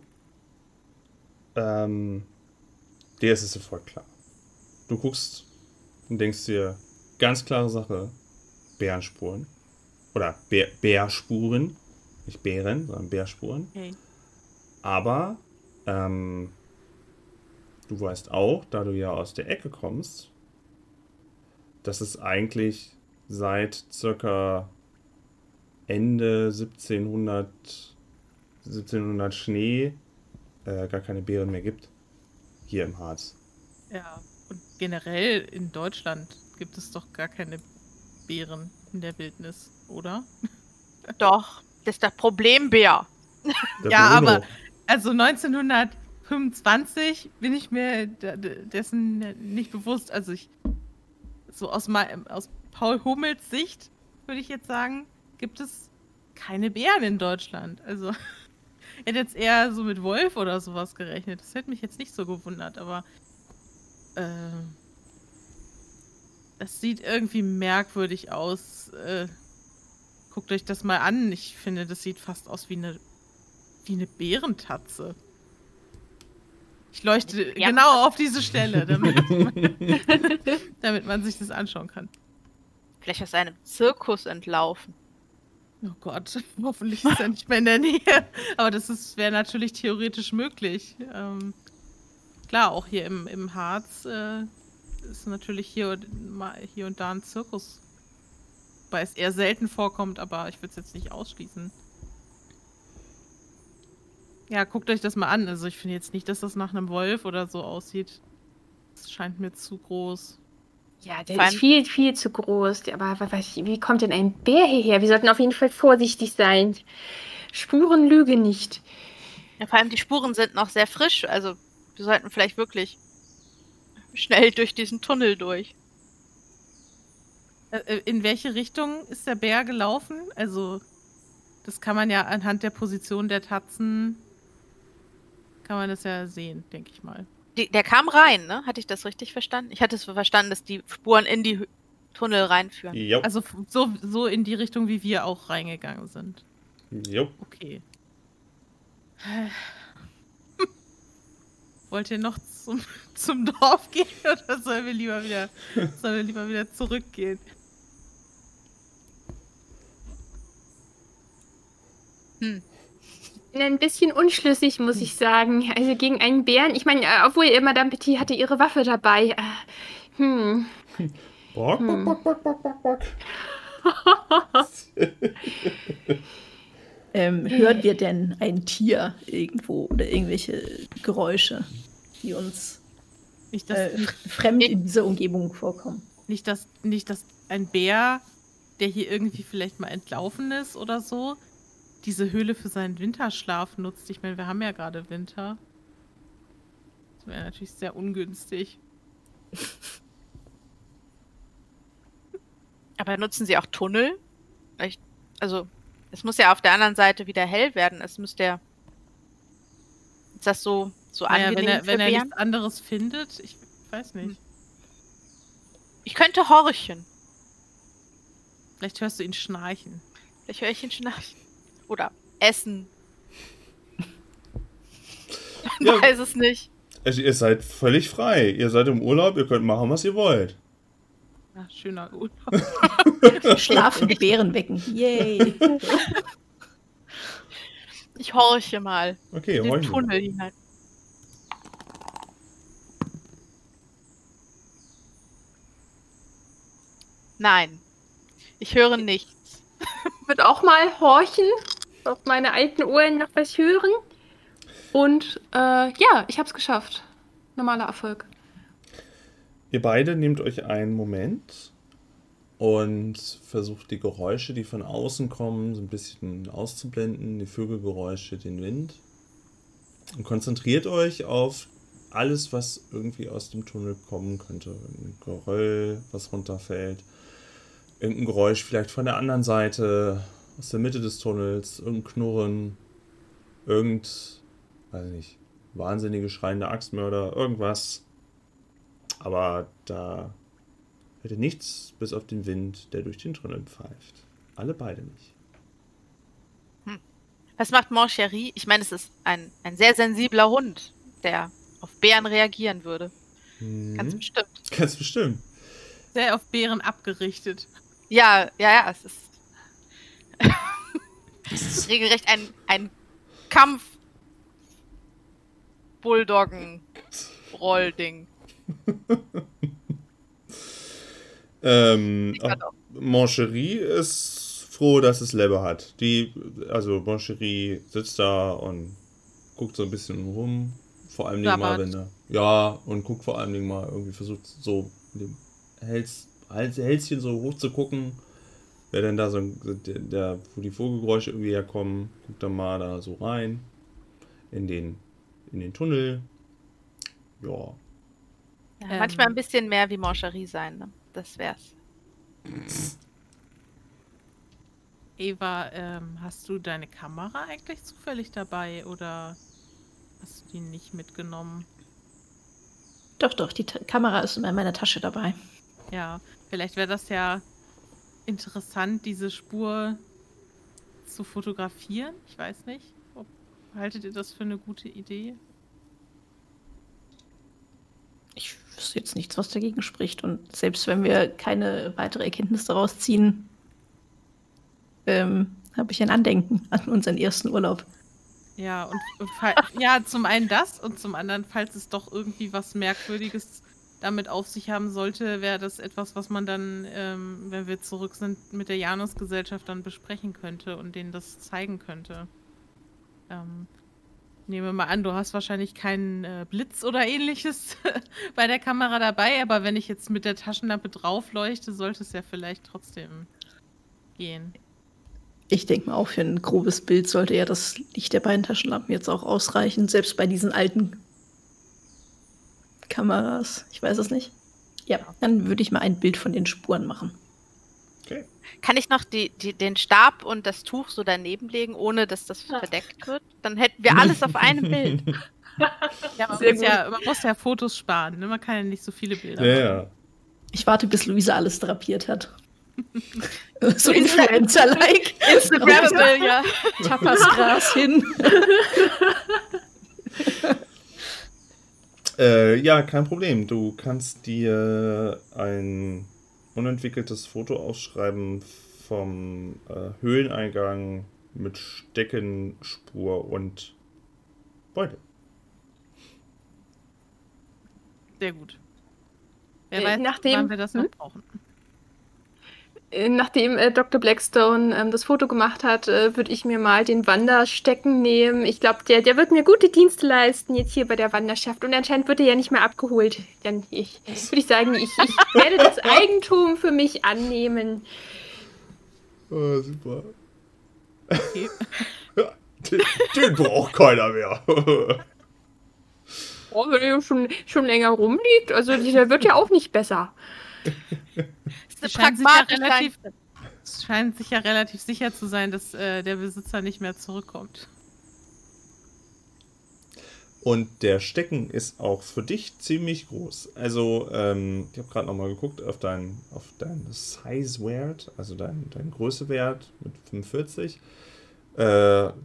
Ähm, dir ist es sofort klar. Du guckst und denkst dir, ganz klare Sache, Bärenspuren. Oder Bär, Bärspuren. Nicht Bären, sondern Bärspuren. Okay. Aber ähm, du weißt auch, da du ja aus der Ecke kommst, dass es eigentlich seit circa Ende 1700, 1700 Schnee äh, gar keine Bären mehr gibt. Hier im Harz. Ja, und generell in Deutschland gibt es doch gar keine Bären in der Wildnis, oder? Doch, das ist der Problembär. Der Ja, Bruno. aber- Also 1925 bin ich mir de- de- dessen nicht bewusst. Also ich so aus, aus Paul Hummels Sicht würde ich jetzt sagen, gibt es keine Bären in Deutschland. Also hätte jetzt eher so mit Wolf oder sowas gerechnet. Das hätte mich jetzt nicht so gewundert, aber äh, das sieht irgendwie merkwürdig aus. Äh, guckt euch das mal an. Ich finde, das sieht fast aus wie eine wie eine Bärentatze. Ich leuchte Bärentatze? genau auf diese Stelle, damit man, damit man sich das anschauen kann. Vielleicht aus einem Zirkus entlaufen. Oh Gott, hoffentlich ist er nicht mehr in der Nähe. Aber das wäre natürlich theoretisch möglich. Ähm, klar, auch hier im, im Harz äh, ist natürlich hier hier und da ein Zirkus. Wobei es eher selten vorkommt, aber ich würde es jetzt nicht ausschließen. Ja, guckt euch das mal an. Also ich finde jetzt nicht, dass das nach einem Wolf oder so aussieht. Das scheint mir zu groß. Ja, der Vor ist viel, viel zu groß. Aber wa- was, wie kommt denn ein Bär hierher? Wir sollten auf jeden Fall vorsichtig sein. Spuren lüge nicht. Ja, vor allem die Spuren sind noch sehr frisch, also wir sollten vielleicht wirklich schnell durch diesen Tunnel durch. In welche Richtung ist der Bär gelaufen? Also, das kann man ja anhand der Position der Tatzen, kann man das ja sehen, denke ich mal. Die, der kam rein, ne? Hatte ich das richtig verstanden? Ich hatte es verstanden, dass die Spuren in die Tunnel reinführen. Jo, Also so, so in die Richtung, wie wir auch reingegangen sind. jo. Okay. Wollt ihr noch zum, zum Dorf gehen oder sollen wir lieber wieder, sollen wir lieber wieder zurückgehen? Hm. Bin ein bisschen unschlüssig, muss ich sagen. Also gegen einen Bären. Ich meine, äh, obwohl Madame Petit hatte ihre Waffe dabei. Äh, hm. Bock, bock, Hm. bock, bock, bock, bock, bock. Ähm, hören wir denn ein Tier irgendwo oder irgendwelche Geräusche, die uns Nicht, dass, äh, fremd in dieser Umgebung vorkommen? nicht, dass, nicht, dass ein Bär, der hier irgendwie vielleicht mal entlaufen ist oder so, diese Höhle für seinen Winterschlaf nutzt. Ich meine, wir haben ja gerade Winter. Das wäre natürlich sehr ungünstig. Aber nutzen sie auch Tunnel? Also, es muss ja auf der anderen Seite wieder hell werden. Es müsste ja. Ist das so, so Naja, angenehm wenn er, wenn er nichts anderes findet, ich weiß nicht. Ich könnte horchen. Vielleicht hörst du ihn schnarchen. Vielleicht höre ich ihn schnarchen. Oder essen. Man Ja. weiß es nicht. Also, ihr seid völlig frei. Ihr seid im Urlaub, ihr könnt machen, was ihr wollt. Ja, schöner Urlaub. Schlafende Bären wecken. Yay! Ich horche mal. Okay, in den. Tunnel hinein. Nein. Ich höre nichts. Wird auch mal horchen, auf meine alten Ohren noch was hören. Und äh, ja, ich hab's geschafft. Normaler Erfolg. Ihr beide nehmt euch einen Moment und versucht die Geräusche, die von außen kommen, so ein bisschen auszublenden. Die Vögelgeräusche, den Wind. Und konzentriert euch auf alles, was irgendwie aus dem Tunnel kommen könnte. Ein Geröll, was runterfällt. Irgendein Geräusch vielleicht von der anderen Seite, aus der Mitte des Tunnels. Irgendein Knurren. Irgend, weiß ich nicht, wahnsinnige schreiende Axtmörder. Irgendwas. Aber da hört ihr nichts bis auf den Wind, der durch den Tunnel pfeift. Alle beide nicht. Was macht Mon Chéri? Ich meine, es ist ein, ein sehr sensibler Hund, der auf Bären reagieren würde. Ganz Mhm. bestimmt. Ganz bestimmt. Sehr auf Bären abgerichtet. Ja, ja, ja, es ist. Es ist regelrecht ein, ein Kampf. Ähm, kann auch auch. Moncherie ist froh, dass es Lebbe hat. Die, also Moncherie sitzt da und guckt so ein bisschen rum. Vor allem mal, wenn er. Ja, und guckt vor allem mal irgendwie versucht so mit dem Hals, Hals, Hälschen so hoch zu gucken. Wer denn da so, der, der, wo die Vogelgeräusche irgendwie herkommen, guckt dann mal da so rein. In den, in den Tunnel. Ja. Ja, Ähm. Manchmal ein bisschen mehr wie Mon Chéri sein, ne? Das wär's. Eva, ähm, hast du deine Kamera eigentlich zufällig dabei oder hast du die nicht mitgenommen? Doch, doch, die Ta Kamera ist in meiner Tasche dabei. Ja, vielleicht wäre das ja interessant, diese Spur zu fotografieren. Ich weiß nicht. Ob, haltet ihr das für eine gute Idee? Ich wüsste jetzt nichts, was dagegen spricht. Und selbst wenn wir keine weitere Erkenntnis daraus ziehen, ähm, habe ich ein Andenken an unseren ersten Urlaub. Ja, und, und ja, zum einen das und zum anderen, falls es doch irgendwie was Merkwürdiges damit auf sich haben sollte, wäre das etwas, was man dann, ähm, wenn wir zurück sind, mit der Janus-Gesellschaft dann besprechen könnte und denen das zeigen könnte. Ähm, nehme mal an, du hast wahrscheinlich keinen äh, Blitz oder ähnliches bei der Kamera dabei, aber wenn ich jetzt mit der Taschenlampe drauf leuchte, sollte es ja vielleicht trotzdem gehen. Ich denke mal, auch für ein grobes Bild sollte ja das Licht der beiden Taschenlampen jetzt auch ausreichen, selbst bei diesen alten Kameras. Ich weiß es nicht. Ja, dann würde ich mal ein Bild von den Spuren machen. Okay. Kann ich noch die, die, den Stab und das Tuch so daneben legen, ohne dass das verdeckt wird? Dann hätten wir alles auf einem Bild. Ja, man, muss ja, man muss ja Fotos sparen, ne? man kann ja nicht so viele Bilder Ja, machen. ja. Ich warte, bis Luisa alles drapiert hat. so Influencer-like. Instagrammable, ja. Tapasgras hin. Äh, ja, kein Problem. Du kannst dir ein unentwickeltes Foto ausschreiben vom äh, Höhleneingang mit Steckenspur und Beutel. Sehr gut. Wer Äh, weiß, nachdem- wann wir das noch Hm? brauchen. Äh, nachdem äh, Dr. Blackstone ähm, das Foto gemacht hat, äh, würde ich mir mal den Wanderstecken nehmen. Ich glaube, der, der wird mir gute Dienste leisten jetzt hier bei der Wanderschaft. Und anscheinend wird er ja nicht mehr abgeholt. Dann ich, würde ich sagen, ich, ich werde das Eigentum für mich annehmen. Oh, super. Okay. den, den braucht keiner mehr. oh, wenn er schon, schon länger rumliegt, also der wird ja auch nicht besser. Es scheint, sich ja relativ, es scheint sich ja relativ sicher zu sein, dass äh, der Besitzer nicht mehr zurückkommt. Und der Stecken ist auch für dich ziemlich groß. Also, ähm, ich habe gerade nochmal geguckt auf deinen auf dein Size-Wert, also dein, dein Größewert mit 45. Äh,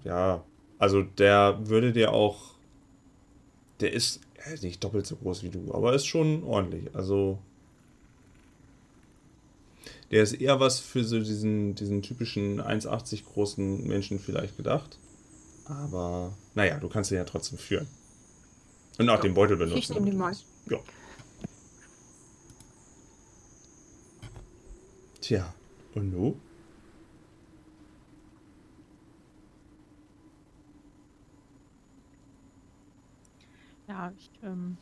ja, also der würde dir auch. Der ist nicht doppelt so groß wie du, aber ist schon ordentlich. Also der ist eher was für so diesen, diesen typischen 1,80 großen Menschen vielleicht gedacht. Aber naja, du kannst ihn ja trotzdem führen. Und auch ja, den Beutel benutzen. Ich nehme den mal. Ja. Tja, und du? Ja, ich ähm,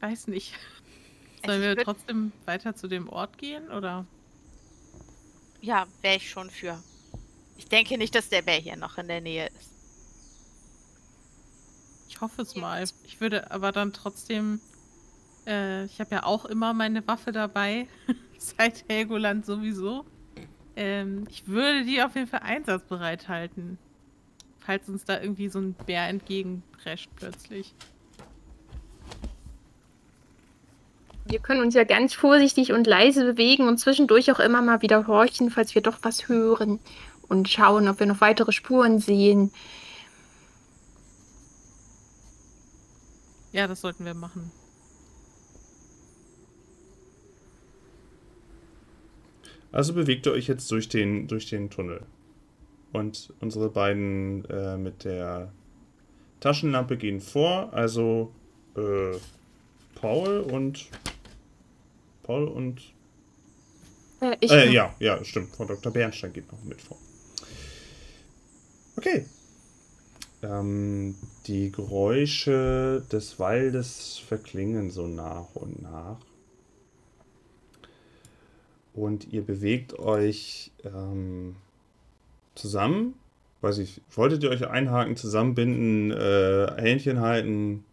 weiß nicht. Sollen wir trotzdem weiter zu dem Ort gehen, oder? Ja, wäre ich schon für. Ich denke nicht, dass der Bär hier noch in der Nähe ist. Ich hoffe es mal. Ich würde aber dann trotzdem. Äh, ich habe ja auch immer meine Waffe dabei. Seit Helgoland sowieso. Ähm, ich würde die auf jeden Fall einsatzbereit halten. Falls uns da irgendwie so ein Bär entgegenprescht plötzlich. Wir können uns ja ganz vorsichtig und leise bewegen und zwischendurch auch immer mal wieder horchen, falls wir doch was hören und schauen, ob wir noch weitere Spuren sehen. Ja, das sollten wir machen. Also bewegt ihr euch jetzt durch den, durch den Tunnel. Und unsere beiden äh, mit der Taschenlampe gehen vor. Also äh, Paul und Paul und. Äh, ich äh, ja, ja, stimmt. Frau Dr. Bernstein geht noch mit vor. Okay. Ähm, die Geräusche des Waldes verklingen so nach und nach. Und ihr bewegt euch ähm, zusammen. Weiß ich, wolltet ihr euch einhaken, zusammenbinden, äh, Händchen halten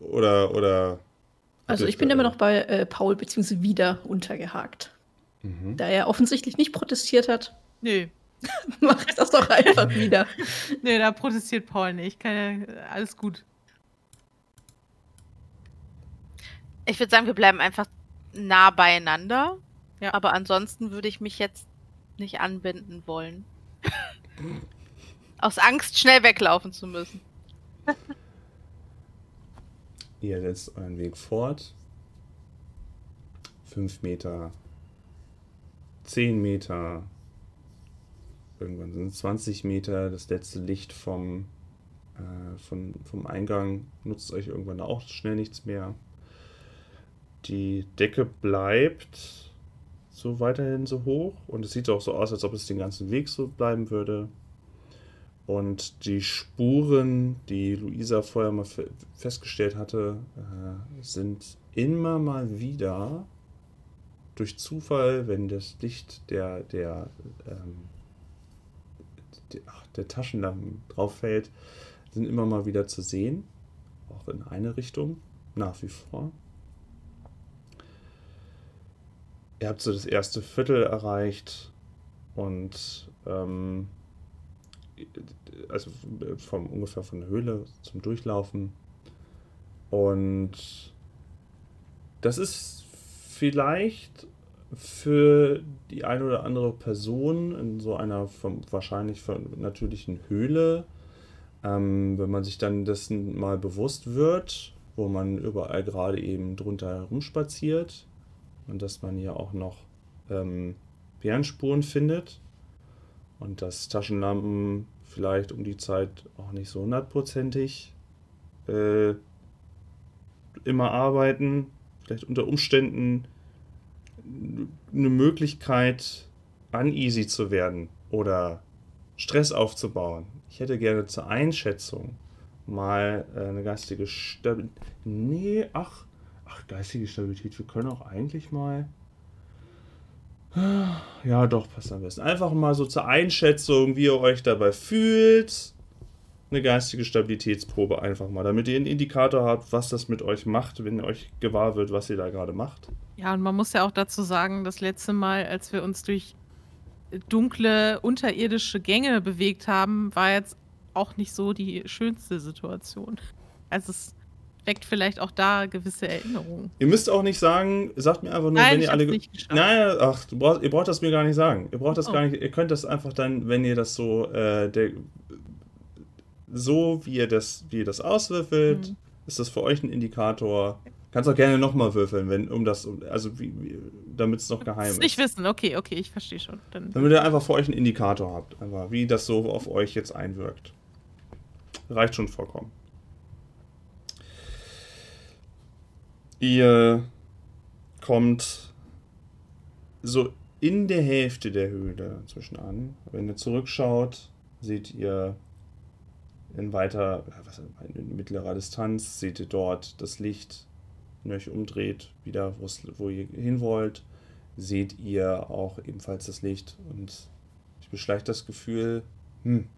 oder, oder also ich bin immer noch bei äh, Paul beziehungsweise wieder untergehakt. Mhm. Da er offensichtlich nicht protestiert hat. Nö. Mach ich das doch einfach wieder. Nö, da protestiert Paul nicht. Ja, alles gut. Ich würde sagen, wir bleiben einfach nah beieinander. Ja. Aber ansonsten würde ich mich jetzt nicht anbinden wollen. Aus Angst, schnell weglaufen zu müssen. Ihr setzt euren Weg fort. 5 Meter, 10 Meter, irgendwann sind es 20 Meter. Das letzte Licht vom, äh, von, vom Eingang nutzt euch irgendwann auch schnell nichts mehr. Die Decke bleibt so weiterhin so hoch und es sieht auch so aus, als ob es den ganzen Weg so bleiben würde. Und die Spuren, die Luisa vorher mal festgestellt hatte, äh, sind immer mal wieder durch Zufall, wenn das Licht der, der, ähm, der, ach, der Taschenlampen drauf fällt, sind immer mal wieder zu sehen. Auch in eine Richtung, nach wie vor. Ihr habt so das erste Viertel erreicht und ähm, also vom, ungefähr von der Höhle zum Durchlaufen. Und das ist vielleicht für die eine oder andere Person in so einer vom, wahrscheinlich natürlichen Höhle, ähm, wenn man sich dann dessen mal bewusst wird, wo man überall gerade eben drunter herumspaziert und dass man hier auch noch ähm, Bärenspuren findet und dass Taschenlampen vielleicht um die Zeit auch nicht so hundertprozentig äh, immer arbeiten, vielleicht unter Umständen eine Möglichkeit, uneasy zu werden oder Stress aufzubauen. Ich hätte gerne zur Einschätzung mal äh, eine geistige Stabilität. Nee, ach, ach, geistige Stabilität. Wir können auch eigentlich mal. Ja, doch, passt am besten. Einfach mal so zur Einschätzung, wie ihr euch dabei fühlt. Eine geistige Stabilitätsprobe einfach mal, damit ihr einen Indikator habt, was das mit euch macht, wenn ihr euch gewahr wird, was ihr da gerade macht. Ja, und man muss ja auch dazu sagen, das letzte Mal, als wir uns durch dunkle, unterirdische Gänge bewegt haben, war jetzt auch nicht so die schönste Situation. Also es weckt vielleicht auch da gewisse Erinnerungen. Ihr müsst auch nicht sagen, sagt mir einfach nur, Nein, wenn ihr alle. nicht geschafft. Nein, ach, brauchst, ihr braucht das mir gar nicht sagen. Ihr braucht das Oh. gar nicht. Ihr könnt das einfach dann, wenn ihr das so, äh, der, so wie ihr das, wie ihr das auswürfelt, Mhm. ist das für euch ein Indikator. Kannst auch gerne nochmal würfeln, wenn, um das, also wie, wie, damit es noch geheim ist. nicht wissen, okay, okay, ich verstehe schon. Dann, Damit ihr einfach für euch einen Indikator habt, einfach, wie das so auf euch jetzt einwirkt. Reicht schon vollkommen. Ihr kommt so in der Hälfte der Höhle zwischen an. Wenn ihr zurückschaut, seht ihr in weiter, was, in mittlerer Distanz, seht ihr dort das Licht, wenn ihr euch umdreht, wieder, wo ihr hin wollt seht ihr auch ebenfalls das Licht und ich beschleicht das Gefühl, hm,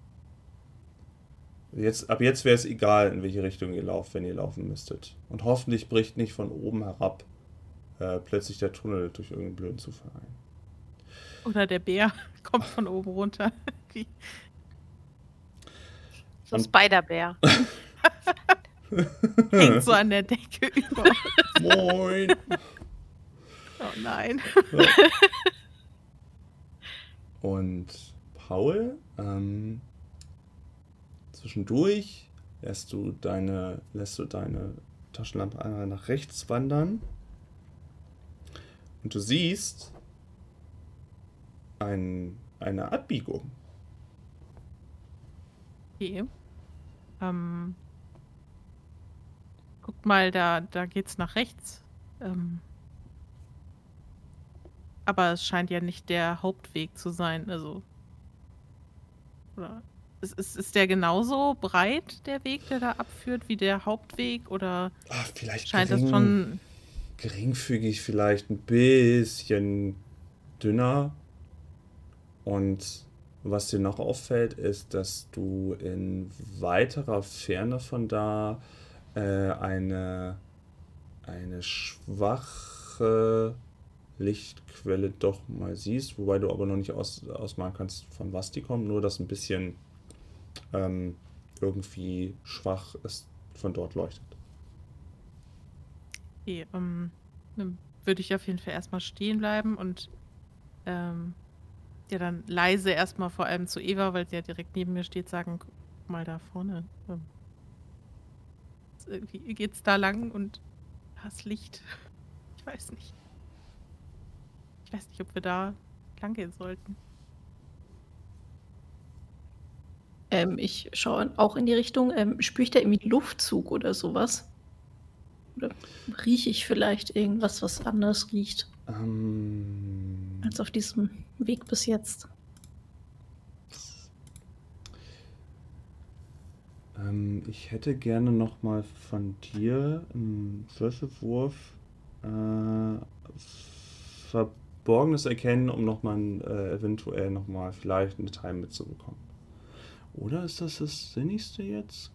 jetzt, ab jetzt wäre es egal, in welche Richtung ihr lauft, wenn ihr laufen müsstet. Und hoffentlich bricht nicht von oben herab äh, plötzlich der Tunnel durch irgendeinen blöden Zufall ein. oder der Bär kommt von oben runter. Wie- So Und- Spider-Bär. Hängt so an der Decke über. Moin! Oh nein. Und Paul, ähm, zwischendurch lässt du deine, lässt du deine Taschenlampe einmal nach rechts wandern. Und du siehst ein, eine Abbiegung. Okay. Ähm, guck mal, da, da geht's nach rechts. Ähm, aber es scheint ja nicht der Hauptweg zu sein. Also. Oder ist, ist, ist der genauso breit, der Weg, der da abführt, wie der Hauptweg? Oder Ah, vielleicht scheint das gering- schon. geringfügig vielleicht ein bisschen dünner. Und was dir noch auffällt, ist, dass du in weiterer Ferne von da äh, eine, eine schwache Lichtquelle doch mal siehst, wobei du aber noch nicht aus, ausmalen kannst, von was die kommt, nur dass ein bisschen ähm, irgendwie schwach es von dort leuchtet. Okay, ähm, dann würde ich auf jeden Fall erstmal stehen bleiben und ähm, ja dann leise erstmal vor allem zu Eva, weil sie ja direkt neben mir steht, sagen, guck mal da vorne. Ähm, irgendwie geht's da lang und da ist Licht. Ich weiß nicht. Ich weiß nicht, ob wir da lang gehen sollten. Ähm, ich schaue auch in die Richtung. Ähm, spüre ich da irgendwie Luftzug oder sowas? Oder rieche ich vielleicht irgendwas, was anders riecht Ähm, als auf diesem Weg bis jetzt? ähm, ich hätte gerne noch mal von dir einen Würfelwurf äh, Verborgenes erkennen, um noch mal ein, äh, eventuell noch mal vielleicht ein Detail mitzubekommen. Oder ist das das Sinnigste jetzt?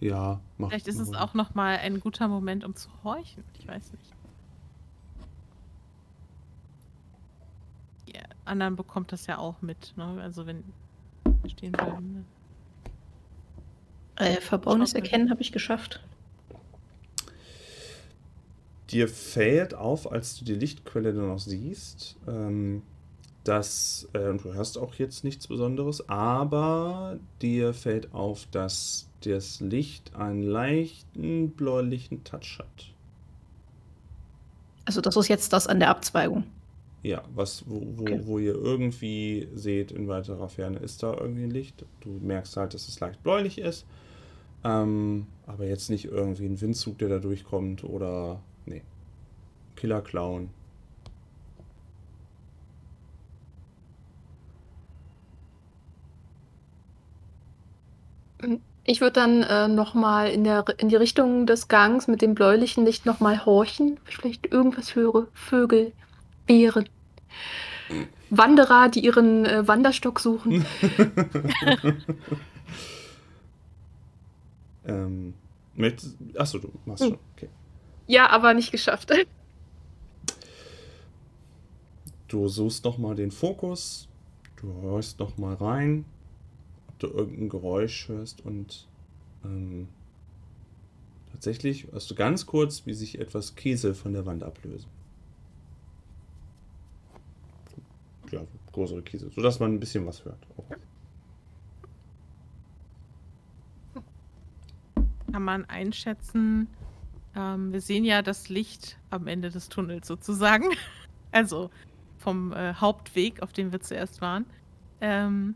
Ja, mach Vielleicht ist es auch nochmal ein guter Moment, um zu horchen. Ich weiß nicht. Die anderen bekommt das ja auch mit, ne? Also wenn wir stehen bleiben. Ne? Äh, Verborgenes. Erkennen habe ich geschafft. Dir fällt auf, als du die Lichtquelle dann noch siehst, ähm, dass, äh, und du hörst auch jetzt nichts Besonderes, aber dir fällt auf, dass das Licht einen leichten bläulichen Touch hat. Also das ist jetzt das an der Abzweigung. Ja, was, wo, wo, Okay. wo ihr irgendwie seht, in weiterer Ferne ist da irgendwie ein Licht. Du merkst halt, dass es leicht bläulich ist. Ähm, aber jetzt nicht irgendwie ein Windzug, der da durchkommt oder. Nee. Killer Clown. Ich würde dann äh, nochmal in, in die Richtung des Gangs mit dem bläulichen Licht nochmal horchen. ob ich Vielleicht irgendwas höre. Vögel, Bären. Wanderer, die ihren äh, Wanderstock suchen. ähm, möchtest, achso, du machst schon. Okay. Ja, aber nicht geschafft. Du suchst nochmal den Fokus. Du hörst nochmal rein du irgendein Geräusch hörst und ähm, tatsächlich hörst du ganz kurz, wie sich etwas Kiesel von der Wand ablösen. Ja, größere Kiesel, sodass man ein bisschen was hört. Auch. Kann man einschätzen, ähm, wir sehen ja das Licht am Ende des Tunnels sozusagen. Also vom äh, Hauptweg, auf dem wir zuerst waren. Ähm,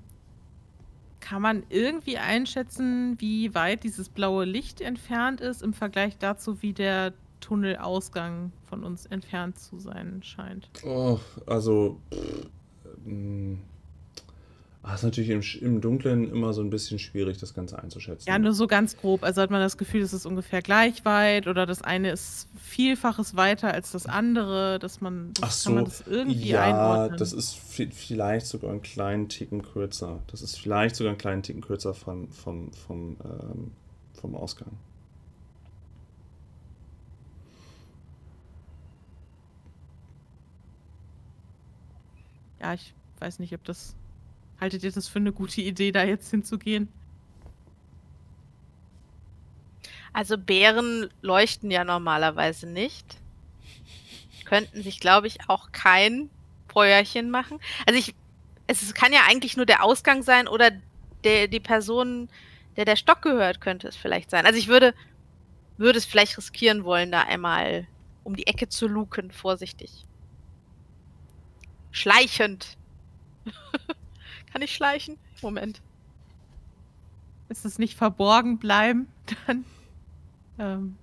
kann man irgendwie einschätzen, wie weit dieses blaue Licht entfernt ist im Vergleich dazu, wie der Tunnelausgang von uns entfernt zu sein scheint? Oh, also. Pff, ähm, Ah, ist natürlich im, im Dunkeln immer so ein bisschen schwierig, das Ganze einzuschätzen. Ja, nur so ganz grob. Also hat man das Gefühl, es ist ungefähr gleich weit oder das eine ist Vielfaches weiter als das andere, dass man, das Ach so, man das irgendwie ja, einordnen. das ist vielleicht sogar einen kleinen Ticken kürzer. Das ist vielleicht sogar einen kleinen Ticken kürzer vom, vom, vom, ähm, vom Ausgang. Ja, ich weiß nicht, ob das Haltet ihr das für eine gute Idee, da jetzt hinzugehen? Also Bären leuchten ja normalerweise nicht. Könnten sich, glaube ich, auch kein Feuerchen machen. Also ich, es kann ja eigentlich nur der Ausgang sein oder der, die Person, der der Stock gehört, könnte es vielleicht sein. Also ich würde, würde es vielleicht riskieren wollen, da einmal um die Ecke zu luken, vorsichtig. Schleichend. Kann ich schleichen? Moment. Ist es nicht verborgen bleiben? Dann. Ähm,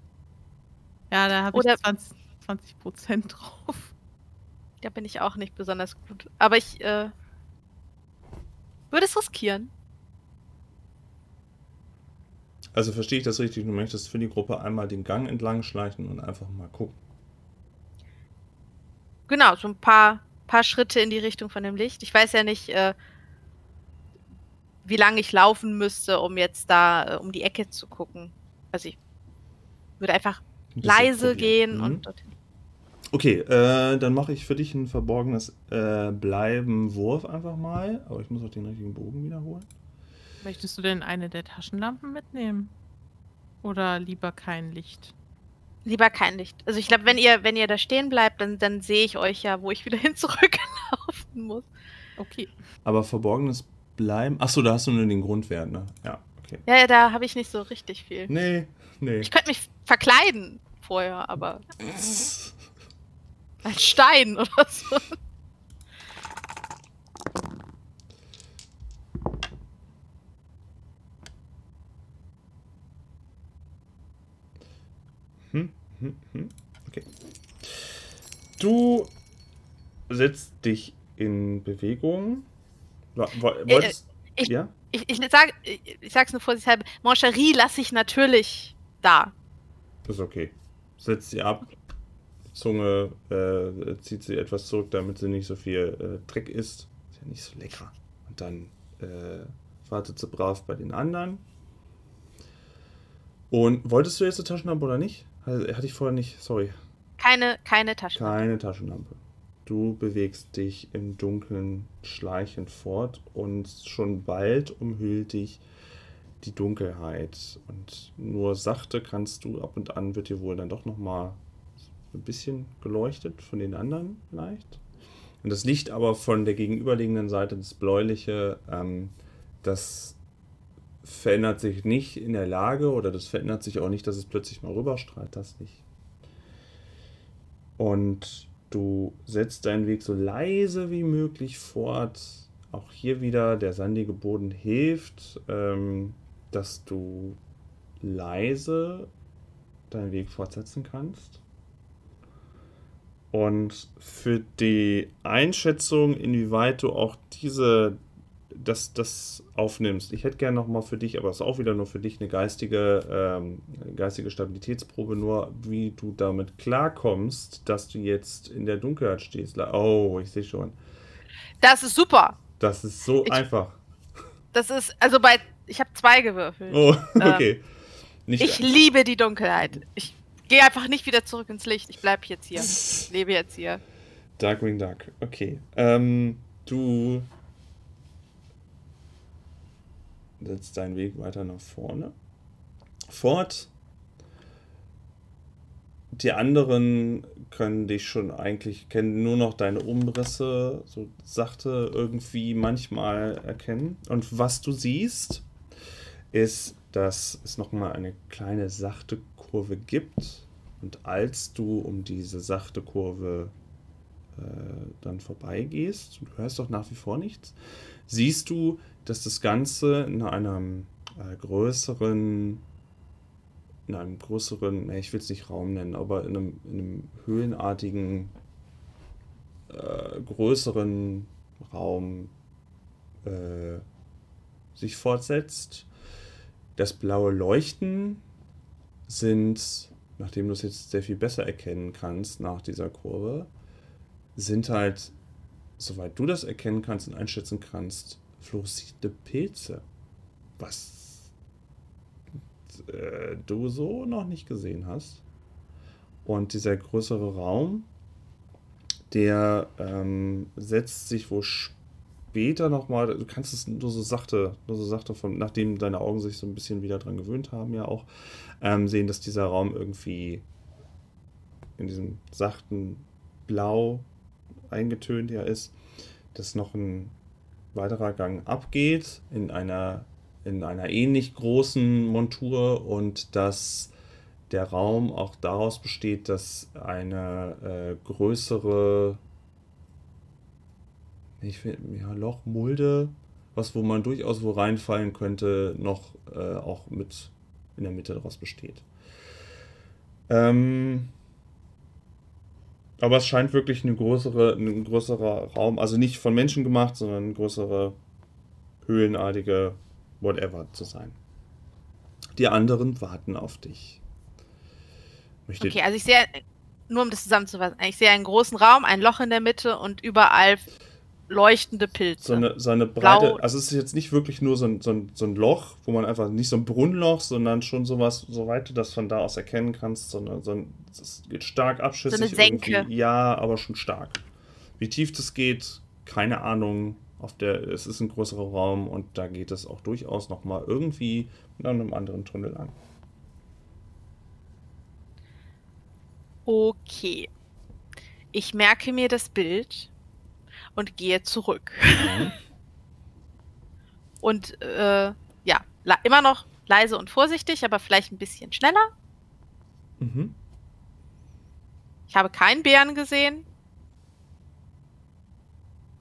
ja, da habe ich 20, 20 Prozent drauf. Da bin ich auch nicht besonders gut. Aber ich äh, würde es riskieren. Also verstehe ich das richtig? Du möchtest für die Gruppe einmal den Gang entlang schleichen und einfach mal gucken. Genau, so ein paar, paar Schritte in die Richtung von dem Licht. Ich weiß ja nicht, äh, wie lange ich laufen müsste, um jetzt da äh, um die Ecke zu gucken. Also ich würde einfach leise gehen mhm. und dorthin. Okay, äh, dann mache ich für dich ein verborgenes äh, Bleiben-Wurf einfach mal. Aber ich muss auch den richtigen Bogen wiederholen. Möchtest du denn eine der Taschenlampen mitnehmen? Oder lieber kein Licht? Lieber kein Licht. Also ich glaube, wenn ihr, wenn ihr da stehen bleibt, dann, dann sehe ich euch ja, wo ich wieder hin zurücklaufen muss. Okay. Aber verborgenes bleiben. Achso, da hast du nur den Grundwert, ne? Ja, okay. Ja, ja da habe ich nicht so richtig viel. Nee, nee. Ich könnte mich verkleiden vorher, aber. Als Stein oder so. Hm, hm, hm. Okay. Du setzt dich in Bewegung Wolltest, äh, ich, ja? ich, ich, sag, ich sag's nur vorsichtshalber, Moncherie lasse ich natürlich da. Das ist okay. Setzt sie ab. Zunge äh, zieht sie etwas zurück, damit sie nicht so viel äh, Dreck isst. Ist ja nicht so lecker. Und dann äh, wartet sie brav bei den anderen. Und wolltest du jetzt eine Taschenlampe oder nicht? Hatte ich vorher nicht, sorry. Keine, keine Taschenlampe. Keine Taschenlampe. Du bewegst dich im Dunkeln schleichend fort und schon bald umhüllt dich die Dunkelheit. Und nur sachte kannst du ab und an wird dir wohl dann doch nochmal ein bisschen geleuchtet von den anderen vielleicht. Und das Licht aber von der gegenüberliegenden Seite, das bläuliche, ähm, das verändert sich nicht in der Lage oder das verändert sich auch nicht, dass es plötzlich mal rüberstrahlt, das nicht. Und Du setzt deinen Weg so leise wie möglich fort. Auch hier wieder der sandige Boden hilft, ähm, dass du leise deinen Weg fortsetzen kannst. Und für die Einschätzung, inwieweit du auch diese, das, das aufnimmst, ich hätte gerne nochmal für dich, aber es ist auch wieder nur für dich eine geistige, ähm, geistige Stabilitätsprobe, nur wie du damit klarkommst, dass du jetzt in der Dunkelheit stehst. Oh, ich sehe schon. Das ist super. Das ist so Ich- einfach. Das ist, also bei, ich habe zwei gewürfelt. Oh, okay. Nicht Ich liebe die Dunkelheit. Ich gehe einfach nicht wieder zurück ins Licht. Ich bleibe jetzt hier. Ich lebe jetzt hier. Darkwing Duck, okay. Ähm, du setzt deinen Weg weiter nach vorne. Fort. Die anderen können dich schon eigentlich, kennen nur noch deine Umrisse, so sachte irgendwie manchmal erkennen. Und was du siehst, ist, dass es nochmal eine kleine sachte Kurve gibt. Und als du um diese sachte Kurve äh, dann vorbeigehst, du hörst doch nach wie vor nichts, siehst du, dass das Ganze in einem äh, größeren, in einem größeren, ne, ich will es nicht Raum nennen, aber in einem, in einem höhlenartigen, äh, größeren Raum äh, sich fortsetzt. Das blaue Leuchten sind, nachdem du es jetzt sehr viel besser erkennen kannst nach dieser Kurve, sind halt, soweit du das erkennen kannst und einschätzen kannst, fluoreszierende Pilze. Was äh, du so noch nicht gesehen hast. Und dieser größere Raum, der ähm, setzt sich wohl später nochmal, du kannst es nur so sachte, nur so sachte, von, nachdem deine Augen sich so ein bisschen wieder dran gewöhnt haben, ja auch, ähm, sehen, dass dieser Raum irgendwie in diesem sachten Blau eingetönt ja ist, dass noch ein weiterer Gang abgeht in einer, in einer ähnlich großen Montur und dass der Raum auch daraus besteht, dass eine äh, größere ich will, ja, Loch, Mulde, was wo man durchaus wo reinfallen könnte, noch äh, auch mit in der Mitte daraus besteht. Ähm, aber es scheint wirklich eine größere, ein größerer Raum, also nicht von Menschen gemacht, sondern größere, höhlenartige whatever zu sein. Die anderen warten auf dich. Möchte Okay, also ich sehe, nur um das zusammenzufassen, ich sehe einen großen Raum, ein Loch in der Mitte und überall leuchtende Pilze. so eine, so eine breite, Blau. also es ist jetzt nicht wirklich nur so ein, so, ein, so ein Loch, wo man einfach, nicht so ein Brunnenloch, sondern schon sowas, soweit du das von da aus erkennen kannst, sondern so ein, es geht stark abschüssig Senke. irgendwie. Ja, aber schon stark. Wie tief das geht, keine Ahnung. Auf der, es ist ein größerer Raum und da geht es auch durchaus nochmal irgendwie mit einem anderen Tunnel an. Okay. Ich merke mir das Bild und gehe zurück. Und äh, ja, immer noch leise und vorsichtig, aber vielleicht ein bisschen schneller. Mhm. Ich habe keinen Bären gesehen.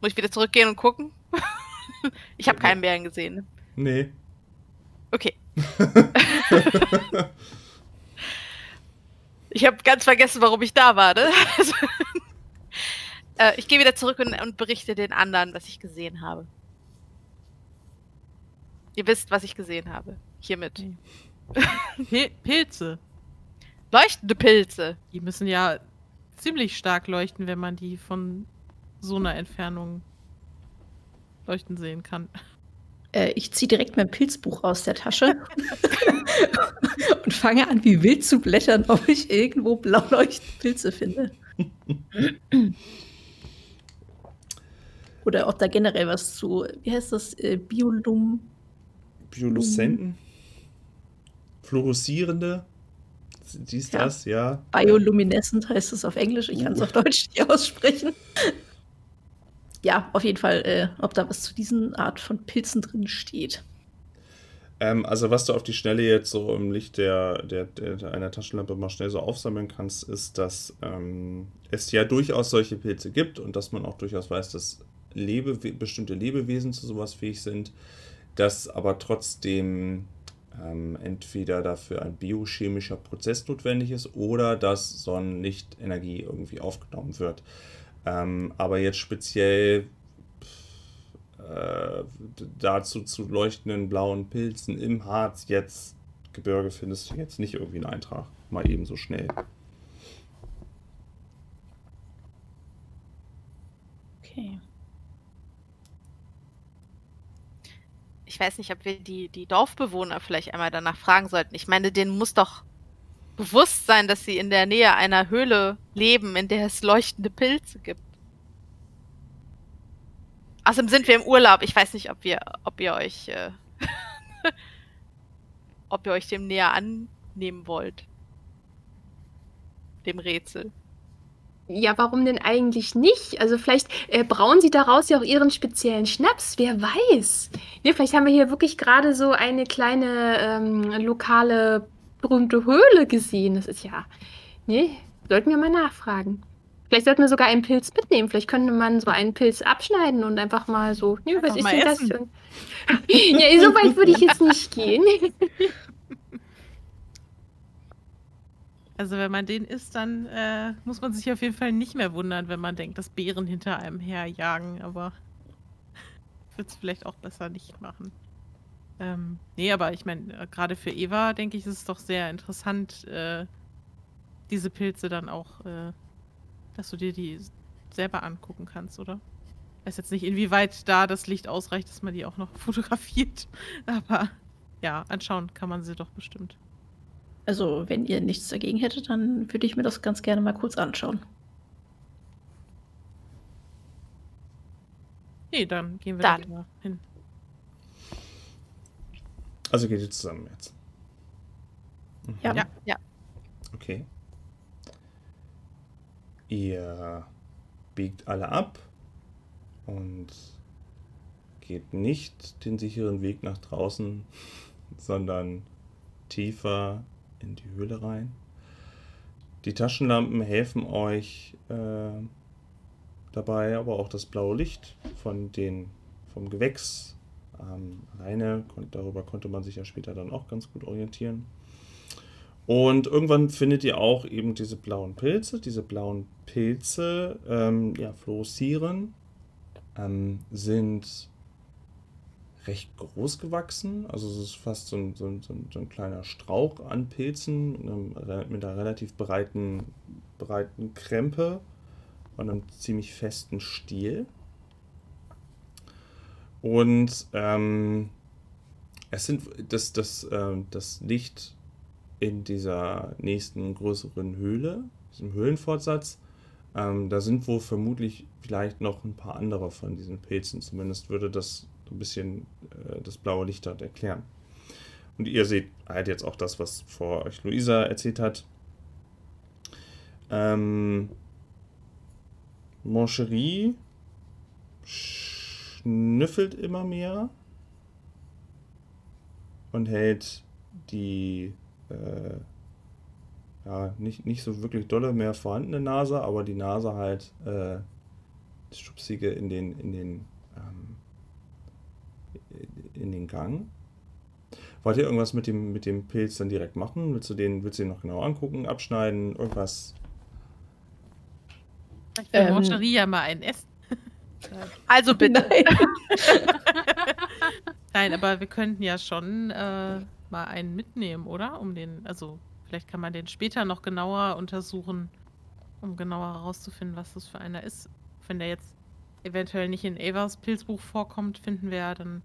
Muss ich wieder zurückgehen und gucken? ich habe keinen Bären gesehen. ne? Nee. Okay. ich habe ganz vergessen, warum ich da war. Ne? Äh, ich gehe wieder zurück und, und berichte den anderen, was ich gesehen habe. Ihr wisst, was ich gesehen habe. Hiermit. Pil Pilze. Leuchtende Pilze. Die müssen ja ziemlich stark leuchten, wenn man die von so einer Entfernung leuchten sehen kann. Äh, ich ziehe direkt mein Pilzbuch aus der Tasche und fange an, wie wild zu blättern, ob ich irgendwo blau leuchtende Pilze finde. Oder ob da generell was zu, wie heißt das, äh, Biolum. Bioluzenten? Fluoreszierende? Siehst Ja. das? Ja. Bioluminescent heißt es auf Englisch, ich kann es auf Deutsch nicht aussprechen. Ja, auf jeden Fall, äh, ob da was zu diesen Art von Pilzen drin steht. Ähm, also was du auf die Schnelle jetzt so im Licht der, der, der, einer Taschenlampe mal schnell so aufsammeln kannst, ist, dass ähm, es ja durchaus solche Pilze gibt und dass man auch durchaus weiß, dass Lebewe bestimmte Lebewesen zu sowas fähig sind, dass aber trotzdem ähm, entweder dafür ein biochemischer Prozess notwendig ist oder dass Sonnenlichtenergie irgendwie aufgenommen wird. Ähm, aber jetzt speziell äh, dazu zu leuchtenden blauen Pilzen im Harz jetzt Gebirge findest du jetzt nicht irgendwie einen Eintrag. Mal eben so schnell. Okay. Ich weiß nicht, ob wir die, die Dorfbewohner vielleicht einmal danach fragen sollten. Ich meine, denen muss doch bewusst sein, dass sie in der Nähe einer Höhle leben, in der es leuchtende Pilze gibt. Außerdem sind wir im Urlaub. Ich weiß nicht, ob wir, ob ihr euch, äh, ob ihr euch dem näher annehmen wollt. Dem Rätsel. Ja, warum denn eigentlich nicht? Also vielleicht äh, brauen sie daraus ja auch ihren speziellen Schnaps, wer weiß. Ne, vielleicht haben wir hier wirklich gerade so eine kleine ähm, lokale berühmte Höhle gesehen. Das ist ja, ne, sollten wir mal nachfragen. Vielleicht sollten wir sogar einen Pilz mitnehmen. Vielleicht könnte man so einen Pilz abschneiden und einfach mal so, ne, was ist denn das? ja, so weit würde ich jetzt nicht gehen. Also wenn man den isst, dann äh, muss man sich auf jeden Fall nicht mehr wundern, wenn man denkt, dass Bären hinter einem herjagen, aber würde es vielleicht auch besser nicht machen. Ähm, nee, aber ich meine, äh, gerade für Eva, denke ich, ist es doch sehr interessant, äh, diese Pilze dann auch, äh, dass du dir die selber angucken kannst, oder? Ich weiß jetzt nicht, inwieweit da das Licht ausreicht, dass man die auch noch fotografiert. Aber ja, anschauen kann man sie doch bestimmt. Also, wenn ihr nichts dagegen hättet, dann würde ich mir das ganz gerne mal kurz anschauen. Nee, dann gehen wir Dann. da hin. Also geht ihr zusammen jetzt. Mhm. Ja. Ja. Okay. Ihr biegt alle ab und geht nicht den sicheren Weg nach draußen, sondern tiefer in die Höhle rein. Die Taschenlampen helfen euch äh, dabei, aber auch das blaue Licht von den, vom Gewächs ähm, alleine, darüber konnte man sich ja später dann auch ganz gut orientieren. Und irgendwann findet ihr auch eben diese blauen Pilze. Diese blauen Pilze ähm, ja, fluoreszieren, ähm, sind recht groß gewachsen. Also es ist fast so ein, so ein, so ein, kleiner Strauch an Pilzen re- mit einer relativ breiten, breiten Krempe und einem ziemlich festen Stiel. Und ähm, es sind das, das, ähm, das Licht in dieser nächsten größeren Höhle, diesem Höhlenfortsatz, ähm, da sind wohl vermutlich vielleicht noch ein paar andere von diesen Pilzen. Zumindest würde das ein bisschen äh, das blaue Licht dort erklären. Und ihr seht halt jetzt auch das, was vor euch Luisa erzählt hat. Ähm, Moncherie schnüffelt immer mehr und hält die äh, ja, nicht, nicht so wirklich dolle mehr vorhandene Nase, aber die Nase halt äh, das Schubsige in den, in den, in den Gang. Wollt ihr irgendwas mit dem, mit dem Pilz dann direkt machen? Willst du den, willst du den noch genau angucken, abschneiden, irgendwas? Ich will Ähm. Moncherie ja mal einen essen. Also bitte. Nein. Nein, aber wir könnten ja schon äh, mal einen mitnehmen, oder? Um den, also vielleicht kann man den später noch genauer untersuchen, um genauer herauszufinden, was das für einer ist. Wenn der jetzt eventuell nicht in Evas Pilzbuch vorkommt, finden wir ja dann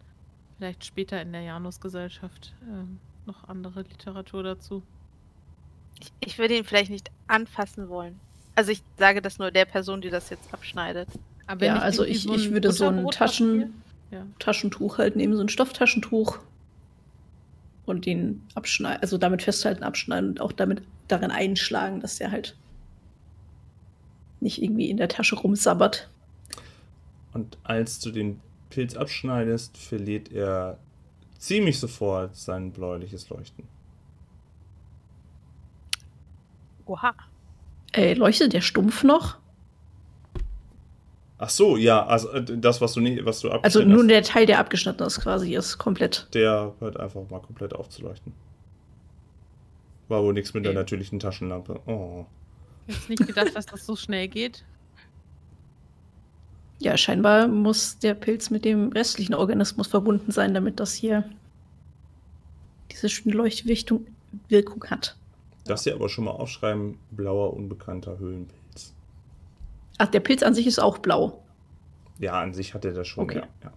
vielleicht später in der Janus-Gesellschaft ähm, noch andere Literatur dazu. Ich, ich würde ihn vielleicht nicht anfassen wollen. Also ich sage das nur der Person, die das jetzt abschneidet. Aber Ja, also ich- ich würde so ein Taschen-? Ja. Taschentuch halt nehmen, so ein Stofftaschentuch und den abschneiden, also damit festhalten, abschneiden und auch damit darin einschlagen, dass der halt nicht irgendwie in der Tasche rumsabbert. Und als du den Pilz abschneidest, verliert er ziemlich sofort sein bläuliches Leuchten. Oha. Ey, leuchtet der stumpf noch? Ach so, ja, also äh, das, was du, nie, was du Also nur hast, der Teil, der abgeschnitten ist, quasi, ist komplett. der hört einfach mal komplett aufzuleuchten. War wohl nichts mit der natürlichen Taschenlampe. Oh. Jetzt nicht gedacht, dass das so schnell geht. Ja, scheinbar muss der Pilz mit dem restlichen Organismus verbunden sein, damit das hier diese Leuchtwirkung Wirkung hat. Das hier aber schon mal aufschreiben: blauer, unbekannter Höhlenpilz. Ach, der Pilz an sich ist auch blau. Ja, an sich hat er das schon, Okay. ja. ja.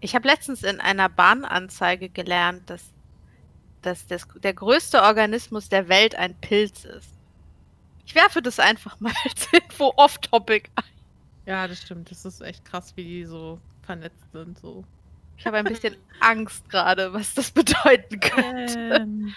Ich habe letztens in einer Bahnanzeige gelernt, dass, dass das, der größte Organismus der Welt ein Pilz ist. Ich werfe das einfach mal als Info off-topic ein. Ja, das stimmt. Das ist echt krass, wie die so vernetzt sind. So. Ich habe ein bisschen Angst gerade, was das bedeuten könnte. Ähm,